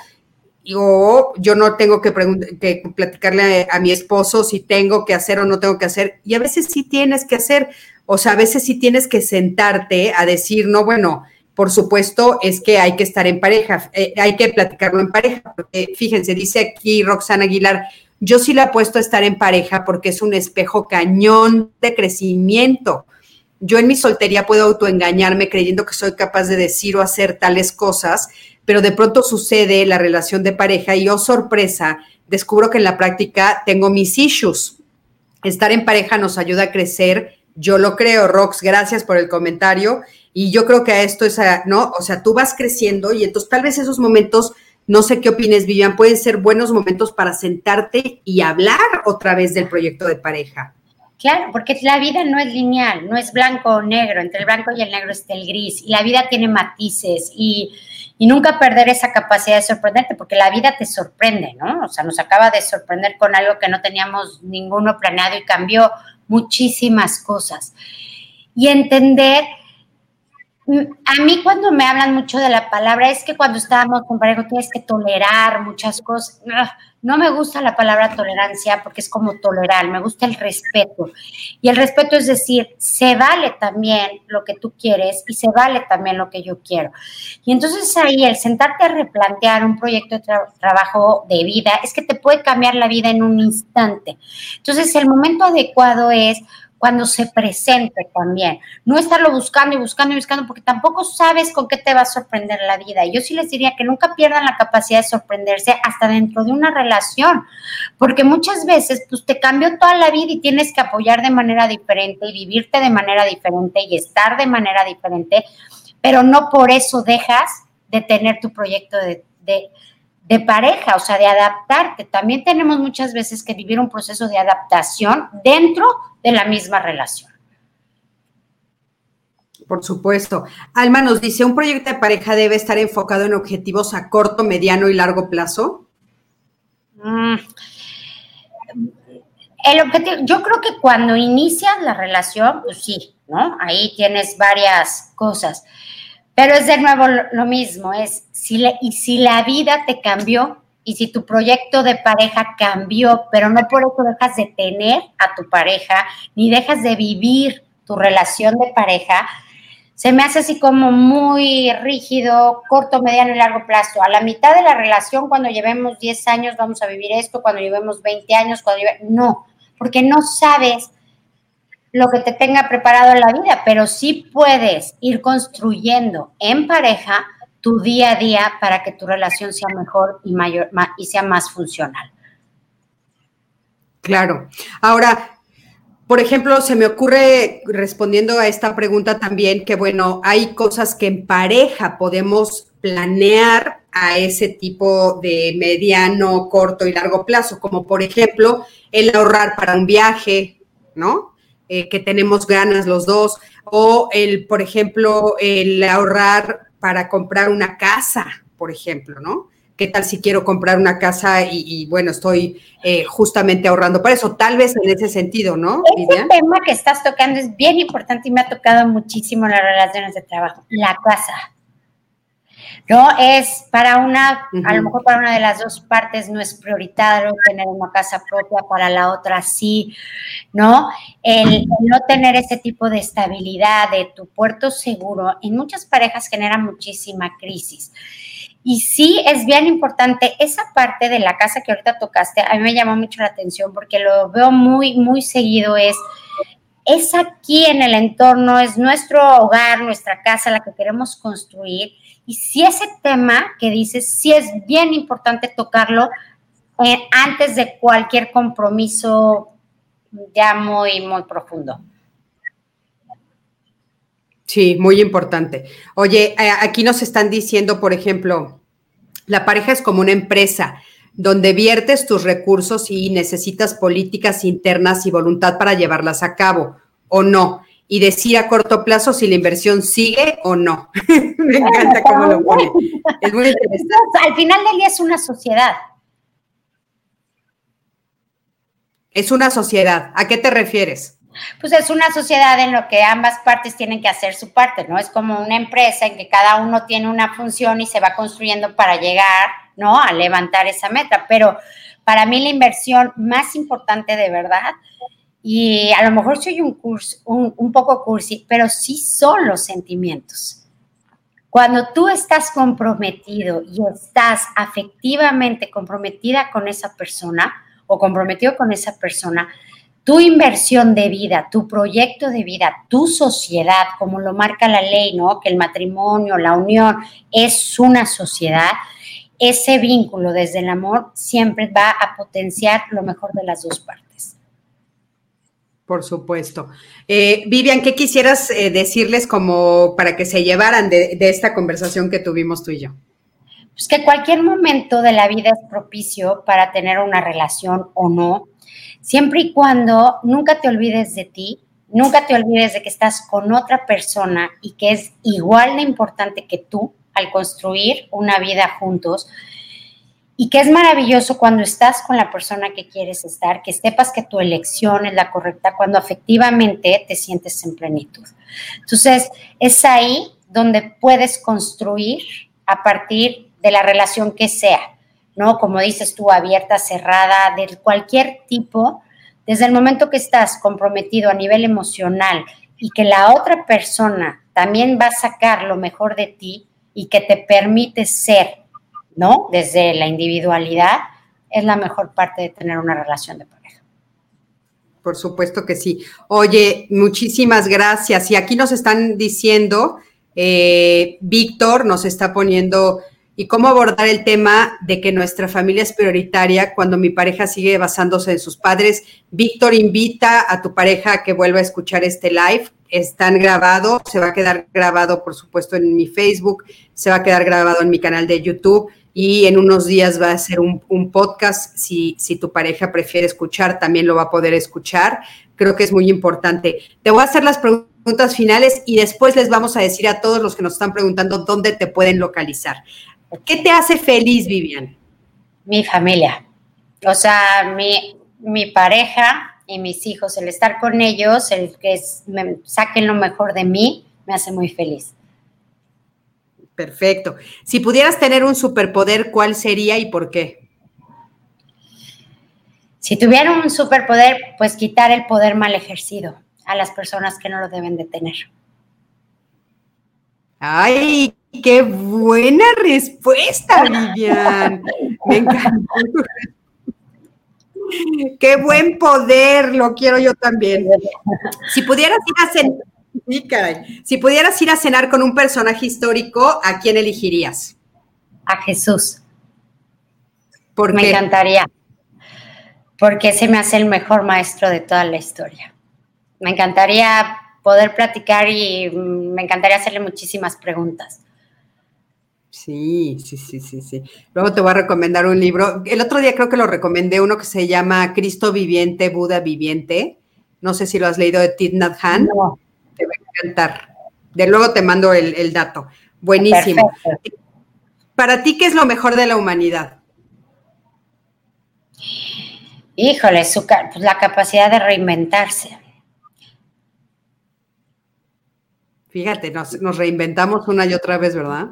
o yo no tengo que, que platicarle a, mi esposo si tengo que hacer o no tengo que hacer, y a veces sí tienes que hacer, o sea, a veces sí tienes que sentarte a decir, no, bueno, por supuesto, es que hay que estar en pareja, eh, hay que platicarlo en pareja, porque fíjense, dice aquí Roxana Aguilar, yo sí le apuesto a estar en pareja porque es un espejo cañón de crecimiento. Yo en mi soltería puedo autoengañarme creyendo que soy capaz de decir o hacer tales cosas, pero de pronto sucede la relación de pareja y, oh sorpresa, descubro que en la práctica tengo mis issues. Estar en pareja nos ayuda a crecer, yo lo creo, Rox, gracias por el comentario. Y yo creo que a esto es, ¿no? O sea, tú vas creciendo y entonces tal vez esos momentos, no sé qué opines, Vivian, pueden ser buenos momentos para sentarte y hablar otra vez del proyecto de pareja. Claro, porque la vida no es lineal, no es blanco o negro, entre el blanco y el negro está el gris, y la vida tiene matices, y, y nunca perder esa capacidad de sorprenderte, porque la vida te sorprende, ¿no? O sea, nos acaba de sorprender con algo que no teníamos ninguno planeado y cambió muchísimas cosas. Y entender a mí cuando me hablan mucho de la palabra es que cuando estábamos con pareja tienes que tolerar muchas cosas. No, me gusta la palabra tolerancia porque es como tolerar, me gusta el respeto. Y el respeto es decir, se vale también lo que tú quieres y se vale también lo que yo quiero. Y entonces ahí el sentarte a replantear un proyecto de trabajo de vida es que te puede cambiar la vida en un instante. Entonces el momento adecuado es cuando se presente también. No estarlo buscando y buscando y buscando, porque tampoco sabes con qué te va a sorprender la vida. Yo sí les diría que nunca pierdan la capacidad de sorprenderse hasta dentro de una relación, porque muchas veces pues te cambió toda la vida y tienes que apoyar de manera diferente y vivirte de manera diferente y estar de manera diferente, pero no por eso dejas de tener tu proyecto de de pareja, o sea, de adaptarte. También tenemos muchas veces que vivir un proceso de adaptación dentro de la misma relación. Por supuesto. Alma nos dice, ¿un proyecto de pareja debe estar enfocado en objetivos a corto, mediano y largo plazo? Mm. El objetivo, yo creo que cuando inicias la relación, pues sí, ¿no? Ahí tienes varias cosas. Pero es de nuevo lo, mismo, es si y si la vida te cambió y si tu proyecto de pareja cambió, pero no por eso dejas de tener a tu pareja, ni dejas de vivir tu relación de pareja, se me hace así como muy rígido, corto, mediano y largo plazo. A la mitad de la relación, cuando llevemos 10 años, vamos a vivir esto, cuando llevemos 20 años, cuando llevemos... No, porque no sabes lo que te tenga preparado en la vida, pero sí puedes ir construyendo en pareja tu día a día para que tu relación sea mejor y mayor y sea más funcional. Claro. Ahora, por ejemplo, se me ocurre respondiendo a esta pregunta también que, bueno, hay cosas que en pareja podemos planear a ese tipo de mediano, corto y largo plazo, como por ejemplo el ahorrar para un viaje, ¿no? Eh, que tenemos ganas los dos, o el, por ejemplo, el ahorrar para comprar una casa, por ejemplo, ¿no? ¿Qué tal si quiero comprar una casa y, bueno, estoy eh, justamente ahorrando para eso? Tal vez en ese sentido, ¿no? Ese tema que estás tocando es bien importante y me ha tocado muchísimo en las relaciones de trabajo, la casa. ¿No? Es para una, a lo mejor para una de las dos partes no es prioritario tener una casa propia, para la otra sí, ¿no? el, no tener ese tipo de estabilidad, de tu puerto seguro, en muchas parejas genera muchísima crisis. Y sí es bien importante esa parte de la casa que ahorita tocaste, a mí me llamó mucho la atención porque lo veo muy, muy seguido, es, es aquí en el entorno, es nuestro hogar, nuestra casa, la que queremos construir. Y si ese tema que dices, sí es bien importante tocarlo eh, antes de cualquier compromiso ya muy, muy profundo. Sí, muy importante. Oye, eh, aquí nos están diciendo, por ejemplo, la pareja es como una empresa donde viertes tus recursos y necesitas políticas internas y voluntad para llevarlas a cabo, o no. Y decir a corto plazo si la inversión sigue o no. Me encanta cómo lo pone. Es muy interesante. Al final del día es una sociedad. Es una sociedad. ¿A qué te refieres? pues es una sociedad en lo que ambas partes tienen que hacer su parte, ¿no? Es como una empresa en que cada uno tiene una función y se va construyendo para llegar, ¿no? A levantar esa meta. Pero para mí la inversión más importante de verdad, y a lo mejor soy un, un poco cursi, pero sí son los sentimientos. Cuando tú estás comprometido y estás afectivamente comprometida con esa persona o comprometido con esa persona, tu inversión de vida, tu proyecto de vida, tu sociedad, como lo marca la ley, ¿no? Que el matrimonio, la unión es una sociedad, ese vínculo desde el amor siempre va a potenciar lo mejor de las dos partes. Por supuesto. Eh, Vivian, ¿qué quisieras eh, decirles como para que se llevaran de, de esta conversación que tuvimos tú y yo? Pues que cualquier momento de la vida es propicio para tener una relación o no siempre y cuando nunca te olvides de ti, nunca te olvides de que estás con otra persona y que es igual de importante que tú al construir una vida juntos. Y que es maravilloso cuando estás con la persona que quieres estar, que sepas que tu elección es la correcta, cuando afectivamente te sientes en plenitud. Entonces, es ahí donde puedes construir a partir de la relación que sea ¿no? Como dices tú, abierta, cerrada, de cualquier tipo, desde el momento que estás comprometido a nivel emocional y que la otra persona también va a sacar lo mejor de ti y que te permite ser, ¿no? Desde la individualidad, es la mejor parte de tener una relación de pareja. Por supuesto que sí. Oye, muchísimas gracias. Y aquí nos están diciendo, eh, Víctor nos está poniendo y cómo abordar el tema de que nuestra familia es prioritaria cuando mi pareja sigue basándose en sus padres. Víctor invita a tu pareja a que vuelva a escuchar este live. Están grabados, se va a quedar grabado, por supuesto, en mi Facebook, se va a quedar grabado en mi canal de YouTube y en unos días va a ser un, podcast. Si, si tu pareja prefiere escuchar, también lo va a poder escuchar. Creo que es muy importante. Te voy a hacer las preguntas finales y después les vamos a decir a todos los que nos están preguntando dónde te pueden localizar. ¿Qué te hace feliz, Vivian? Mi familia. O sea, mi, mi pareja y mis hijos, el estar con ellos, el que me saquen lo mejor de mí, me hace muy feliz. Perfecto. Si pudieras tener un superpoder, ¿cuál sería y por qué? Si tuviera un superpoder, pues quitar el poder mal ejercido a las personas que no lo deben de tener. Ay, qué buena respuesta, Vivian. Me encantó. Qué buen poder, lo quiero yo también. Si pudieras ir a cenar, si pudieras ir a cenar con un personaje histórico, ¿a quién elegirías? A Jesús. me encantaría. Porque se me hace el mejor maestro de toda la historia. Me encantaría poder platicar y mm, me encantaría hacerle muchísimas preguntas. Sí, sí, sí, sí, sí. Luego te voy a recomendar un libro. El otro día creo que lo recomendé, uno que se llama Cristo Viviente, Buda Viviente. No sé si lo has leído de Thich Nhat Hanh. No. Te va a encantar. De luego te mando el, dato. Buenísimo. Para ti, ¿qué es lo mejor de la humanidad? Híjole, pues la capacidad de reinventarse. Fíjate, nos, nos reinventamos una y otra vez, ¿verdad?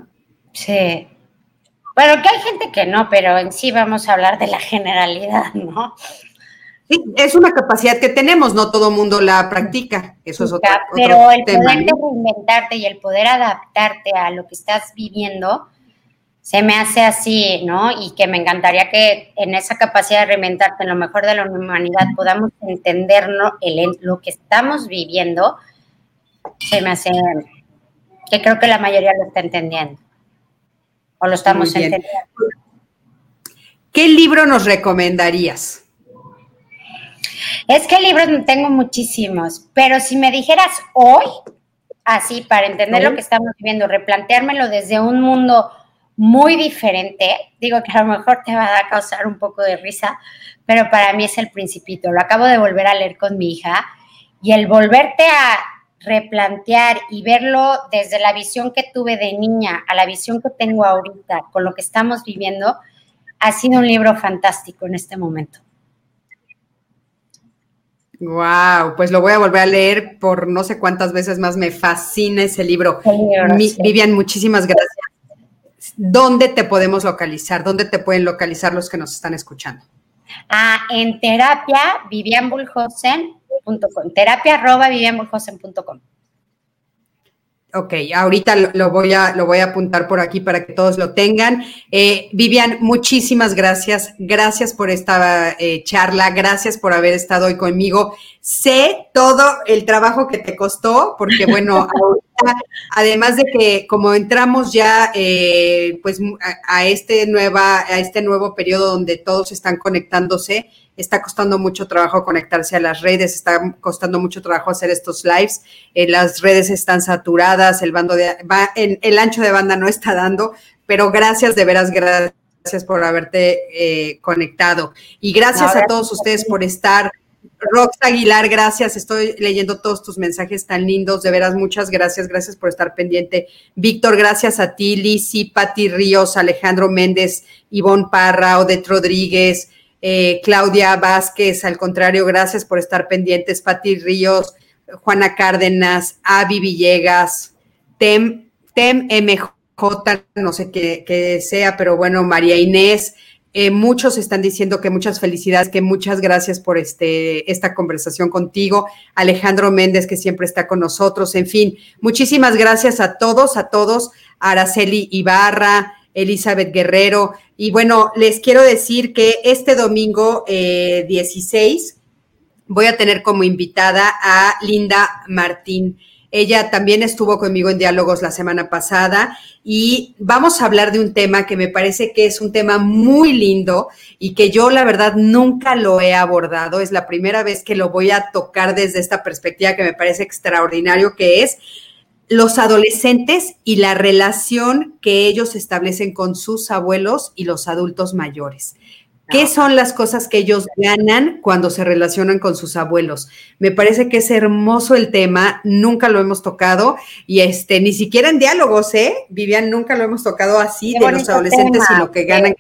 Sí. Bueno, que hay gente que no, pero en sí vamos a hablar de la generalidad, ¿no? Sí, es una capacidad que tenemos, no todo mundo la practica. Eso es otra Pero el poder reinventarte y el poder adaptarte a lo que estás viviendo se me hace así, ¿no? Y que me encantaría que en esa capacidad de reinventarte, en lo mejor de la humanidad, podamos entender lo que estamos viviendo. Se me hace que creo que la mayoría lo está entendiendo. O lo estamos entendiendo. ¿Qué libro nos recomendarías? Es que libros tengo muchísimos, pero si me dijeras hoy, así, para entender lo que estamos viviendo, replanteármelo desde un mundo muy diferente, digo que a lo mejor te va a causar un poco de risa, pero para mí es el principito. Lo acabo de volver a leer con mi hija y el volverte a replantear y verlo desde la visión que tuve de niña a la visión que tengo ahorita con lo que estamos viviendo, ha sido un libro fantástico en este momento. Wow, pues lo voy a volver a leer por no sé cuántas veces más. Me fascina ese libro. Vivian, muchísimas gracias. ¿Dónde te podemos localizar? ¿Dónde te pueden localizar los que nos están escuchando? Ah, en terapia, Vivian terapia arroba Ok, ahorita lo, voy a, lo voy a apuntar por aquí para que todos lo tengan. Eh, Vivian, muchísimas gracias. Gracias por esta eh, charla. Gracias por haber estado hoy conmigo. Sé todo el trabajo que te costó, porque bueno, además de que como entramos ya eh, pues a, este nueva, a este nuevo periodo donde todos están conectándose, está costando mucho trabajo conectarse a las redes, está costando mucho trabajo hacer estos lives, eh, las redes están saturadas, el bando de va, el ancho de banda no está dando, pero gracias de veras, gracias por haberte eh, conectado y gracias a todos ustedes por estar. Rox Aguilar, gracias. Estoy leyendo todos tus mensajes tan lindos. De veras, muchas gracias. Gracias por estar pendiente. Víctor, gracias a ti. Lisi, Pati Ríos, Alejandro Méndez, Ivonne Parra, Odette Rodríguez, eh, Claudia Vázquez, al contrario, gracias por estar pendientes, Pati Ríos, Juana Cárdenas, Avi Villegas, Tem, Tem MJ, no sé qué, sea, pero bueno, María Inés, eh, muchos están diciendo que muchas felicidades, que muchas gracias por este, esta conversación contigo. Alejandro Méndez, que siempre está con nosotros. En fin, muchísimas gracias a todos, a todos. Araceli Ibarra, Elizabeth Guerrero. Y bueno, les quiero decir que este domingo 16 eh, voy a tener como invitada a Linda Martín. Ella también estuvo conmigo en diálogos la semana pasada y vamos a hablar de un tema que me parece que es un tema muy lindo y que yo la verdad nunca lo he abordado. Es la primera vez que lo voy a tocar desde esta perspectiva que me parece extraordinario, que es los adolescentes y la relación que ellos establecen con sus abuelos y los adultos mayores. ¿Qué ah. son las cosas que ellos ganan cuando se relacionan con sus abuelos? Me parece que es hermoso el tema, nunca lo hemos tocado y este ni siquiera en diálogos, ¿eh? Vivian, nunca lo hemos tocado así de los adolescentes y lo que ganan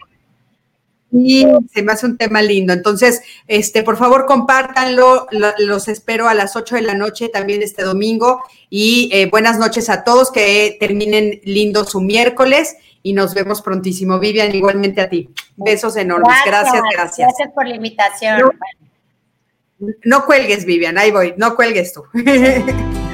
y se me hace un tema lindo. Entonces, este, por favor, compártanlo. Los espero a las 8 de la noche también este domingo. Y eh, buenas noches a todos, que terminen lindo su miércoles y nos vemos prontísimo. Vivian, igualmente a ti. Besos enormes. Gracias, gracias. Gracias, por la invitación. no cuelgues, Vivian, ahí voy. No cuelgues tú.